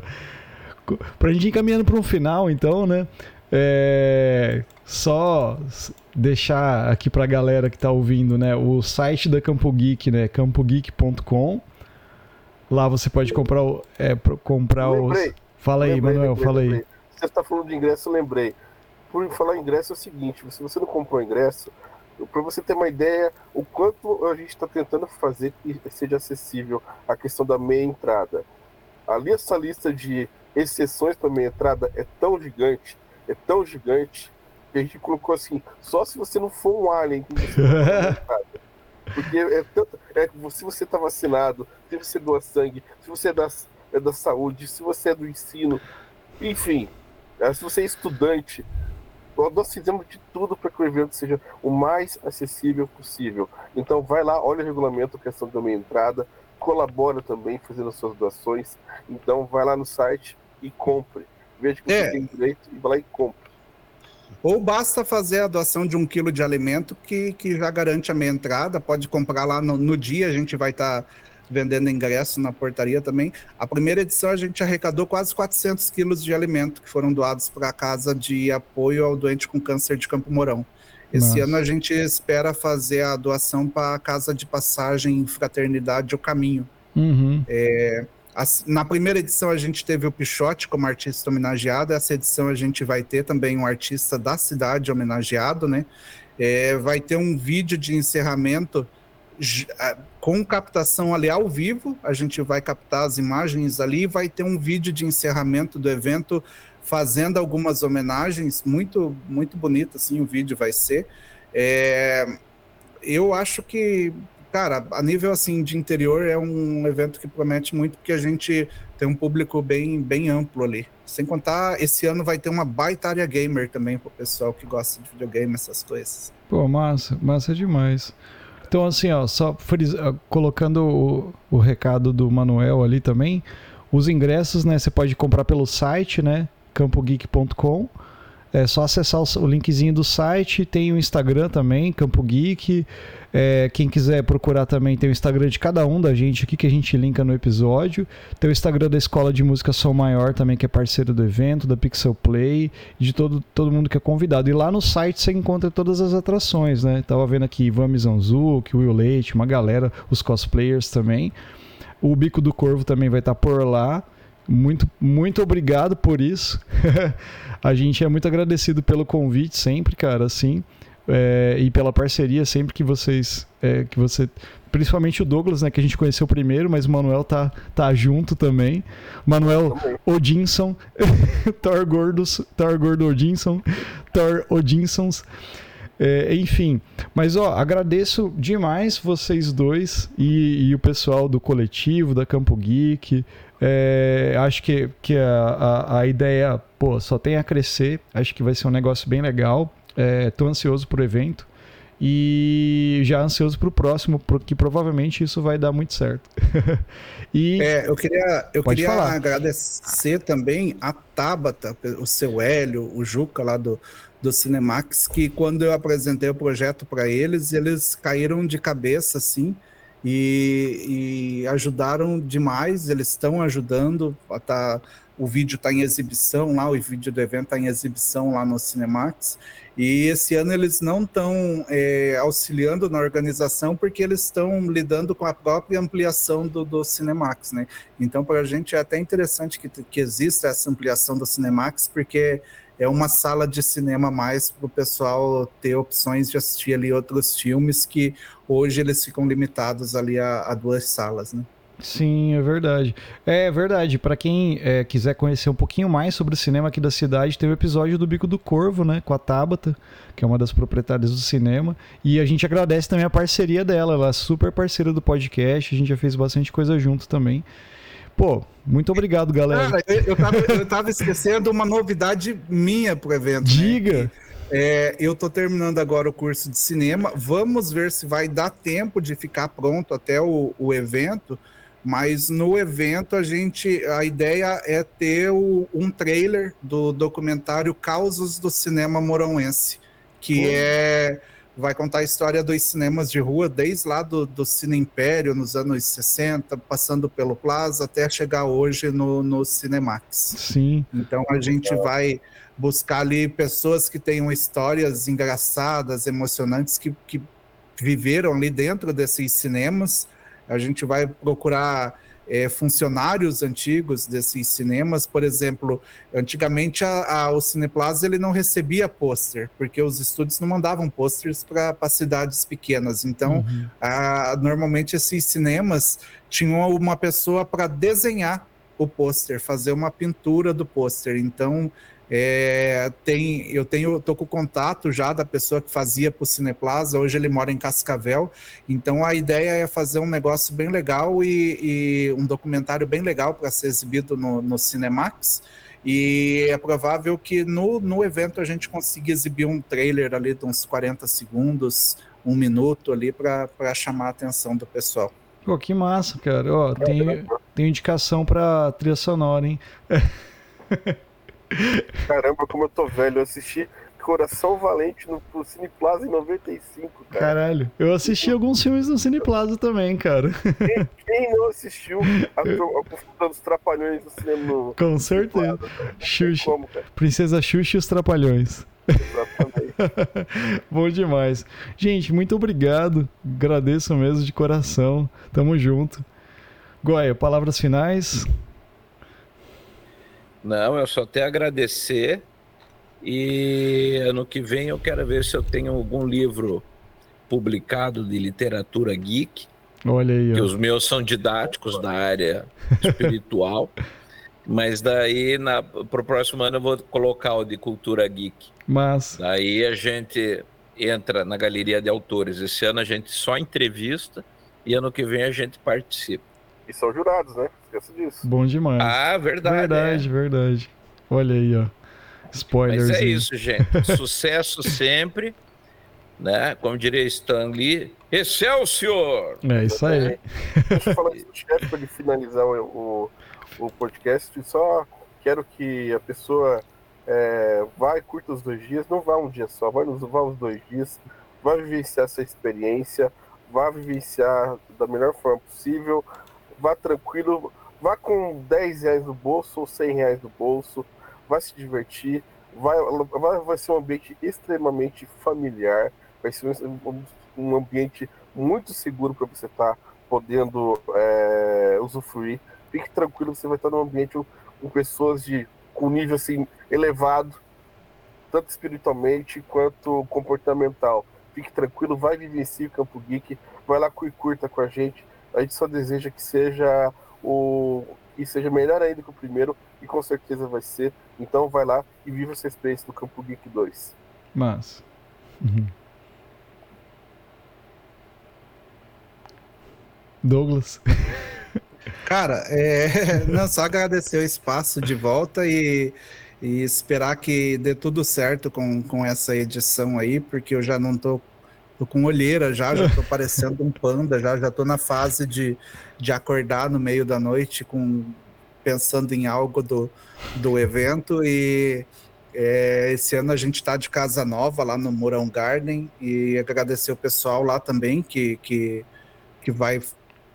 Pra gente ir caminhando para um final, então, né? É, só deixar aqui pra galera que tá ouvindo, né? O site da Campo Geek, né? campogeek.com. Lá você pode comprar, o, é, comprar lembrei, os. Fala aí, lembrei, Manuel, lembrei, fala aí. Você está falando de ingresso, eu lembrei. Por falar ingresso é o seguinte: se você não comprou ingresso, para você ter uma ideia, o quanto a gente está tentando fazer que seja acessível a questão da meia entrada. Ali essa lista de exceções para minha entrada é tão gigante, é tão gigante, que a gente colocou assim, só se você não for um alien que você [LAUGHS] Porque é tanto. É, se você está vacinado, se você doa sangue, se você é da, é da saúde, se você é do ensino, enfim, é, se você é estudante, nós fizemos de tudo para que o evento seja o mais acessível possível. Então vai lá, olha o regulamento, questão da minha entrada, colabora também fazendo suas doações. Então vai lá no site e compre. Veja que é. você tem direito e vai lá e compre. Ou basta fazer a doação de um quilo de alimento que, que já garante a minha entrada. Pode comprar lá no, no dia, a gente vai estar tá vendendo ingresso na portaria também. A primeira edição a gente arrecadou quase 400 quilos de alimento que foram doados para a casa de apoio ao doente com câncer de Campo Mourão. Esse Nossa. ano a gente espera fazer a doação para a casa de passagem Fraternidade O Caminho. Uhum. É, na primeira edição a gente teve o Pichote como artista homenageado, essa edição a gente vai ter também um artista da cidade homenageado, né? É, vai ter um vídeo de encerramento com captação ali ao vivo, a gente vai captar as imagens ali, vai ter um vídeo de encerramento do evento fazendo algumas homenagens, muito muito bonito assim o vídeo vai ser. É, eu acho que cara, a nível assim de interior é um evento que promete muito porque a gente tem um público bem, bem amplo ali. Sem contar, esse ano vai ter uma baita área gamer também pro pessoal que gosta de videogame, essas coisas. Pô, massa, massa demais. Então, assim, ó, só colocando o, o recado do Manuel ali também, os ingressos, né, você pode comprar pelo site, né, campogeek.com. É só acessar o, linkzinho do site, tem o Instagram também, Campo Geek. É, quem quiser procurar também tem o Instagram de cada um da gente aqui que a gente linka no episódio. Tem o Instagram da Escola de Música Som Maior também, que é parceiro do evento, da Pixel Play, de todo, todo mundo que é convidado. E lá no site você encontra todas as atrações, né? Tava vendo aqui Ivan Mizanzuki, Will Leite, uma galera, os cosplayers também. O Bico do Corvo também vai estar tá por lá. Muito, muito obrigado por isso. [LAUGHS] a gente é muito agradecido pelo convite sempre, cara, assim. É, e pela parceria sempre que vocês. É, que você. Principalmente o Douglas, né? Que a gente conheceu primeiro, mas o Manuel tá, tá junto também. Manuel Odinson, [LAUGHS] Thor Gordos, Thor Gordo Odinson, Thor Odinsons. É, enfim, mas ó, agradeço demais vocês dois e, e, o pessoal do coletivo, da Campo Geek. É, acho que, que a, a, a, ideia pô, só tem a crescer. Acho que vai ser um negócio bem legal. Estou é, ansioso pro evento e já ansioso para o próximo, porque provavelmente isso vai dar muito certo. [LAUGHS] e é, eu queria, eu queria agradecer também a Tabata, o seu Hélio, o Juca lá do, do Cinemax, que quando eu apresentei o projeto para eles, eles caíram de cabeça, assim, e, e ajudaram demais, eles estão ajudando, tá, o vídeo está em exibição lá, o vídeo do evento está em exibição lá no Cinemax, e esse ano eles não estão é, auxiliando na organização porque eles estão lidando com a própria ampliação do, do Cinemax, né? Então, para a gente é até interessante que, que exista essa ampliação do Cinemax, porque é uma sala de cinema mais para o pessoal ter opções de assistir ali outros filmes que hoje eles ficam limitados ali a, a duas salas, né? Sim, é verdade. É verdade. Para quem é, quiser conhecer um pouquinho mais sobre o cinema aqui da cidade, teve o episódio do Bico do Corvo, né? Com a Tabata, que é uma das proprietárias do cinema. E a gente agradece também a parceria dela. Ela é super parceira do podcast. A gente já fez bastante coisa junto também. Pô, muito obrigado, galera. Cara, eu, eu, tava, eu tava esquecendo uma novidade minha pro evento. Né? Diga! Né? É, eu estou terminando agora o curso de cinema. Vamos ver se vai dar tempo de ficar pronto até o, o evento. Mas no evento a gente, a ideia é ter o, um trailer do documentário Causos do Cinema Moronense, que é vai contar a história dos cinemas de rua, desde lá do, do Cine Império, nos anos 60, passando pelo Plaza, até chegar hoje no, no Cinemax. Sim. Então a gente vai buscar ali pessoas que tenham histórias engraçadas, emocionantes, que, que viveram ali dentro desses cinemas. A gente vai procurar é, funcionários antigos desses cinemas, por exemplo, antigamente a, a, o Cineplaza ele não recebia pôster, porque os estúdios não mandavam pôsteres para cidades pequenas. Então, uhum. a, normalmente esses cinemas tinham uma pessoa para desenhar o pôster, fazer uma pintura do pôster. Então, é, tem, eu tenho, tô com contato já da pessoa que fazia para o Cineplaza, hoje ele mora em Cascavel, então a ideia é fazer um negócio bem legal e, e um documentário bem legal para ser exibido no, no Cinemax, e é provável que no, no evento a gente consiga exibir um trailer ali de uns 40 segundos, um minuto ali para chamar a atenção do pessoal. Pô, que massa, cara. Ó, tem, tem indicação para trilha sonora, hein? [LAUGHS] Caramba, como eu tô velho. Eu assisti Coração Valente no, no Cine Plaza em 95, cara. Caralho, eu assisti alguns filmes no Cine Plaza também, cara. Quem, quem não assistiu [LAUGHS] a, a, a dos Trapalhões no cinema no Com certeza. Xuxa. Como, Princesa Xuxa e os Trapalhões. Exatamente. [LAUGHS] Bom demais. Gente, muito obrigado. Agradeço mesmo de coração. Tamo junto. Goia, palavras finais. Não, eu só tenho a agradecer. E ano que vem eu quero ver se eu tenho algum livro publicado de literatura geek. Olha aí. Que ó. os meus são didáticos da área espiritual. [LAUGHS] Mas daí, para o próximo ano, eu vou colocar o de cultura geek. Mas. Daí a gente entra na galeria de autores. Esse ano a gente só entrevista e ano que vem a gente participa. E são jurados, né? Esqueça disso. Bom demais. Ah, verdade. Verdade, é. verdade. Olha aí, ó. Spoilers. Mas é isso, gente. [LAUGHS] Sucesso sempre. Né? Como diria Stan Lee, Excelsior! É isso aí. Deixa eu falar isso, [LAUGHS] para de finalizar o, o, o, podcast. Só quero que a pessoa é, vá e curta os dois dias. Não vá um dia só, vai, nos, vá os dois dias. Vá vivenciar essa experiência vá vivenciar da melhor forma possível, vá tranquilo, vá com 10 reais no bolso ou 100 reais no bolso, vá se divertir, vai, vai, vai ser um ambiente extremamente familiar, vai ser um, um ambiente muito seguro para você estar tá podendo é, usufruir. Fique tranquilo, você vai estar num ambiente com pessoas de com nível assim elevado, tanto espiritualmente quanto comportamental fique tranquilo, vai vivencie o Campo Geek, vai lá e curta com a gente. A gente só deseja que seja o que seja melhor ainda que o primeiro e com certeza vai ser. Então vai lá e viva essa experiência do Campo Geek 2. Mas. Uhum. Douglas. [LAUGHS] Cara, é, [LAUGHS] não só agradecer o espaço de volta e e esperar que dê tudo certo com, com essa edição aí, porque eu já não tô, tô com olheira já, já tô [LAUGHS] parecendo um panda, já, já tô na fase de, de acordar no meio da noite com pensando em algo do, do evento e É, esse ano a gente está de casa nova lá no Mourão Garden e agradecer o pessoal lá também que, que, que vai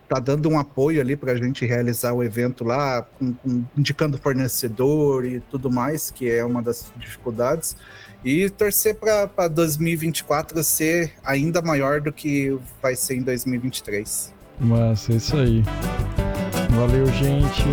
tá dando um apoio ali para a gente realizar o evento lá, com, com, indicando fornecedor e tudo mais, que é uma das dificuldades. E torcer para 2024 ser ainda maior do que vai ser em 2023. Massa, é isso aí. Valeu, gente.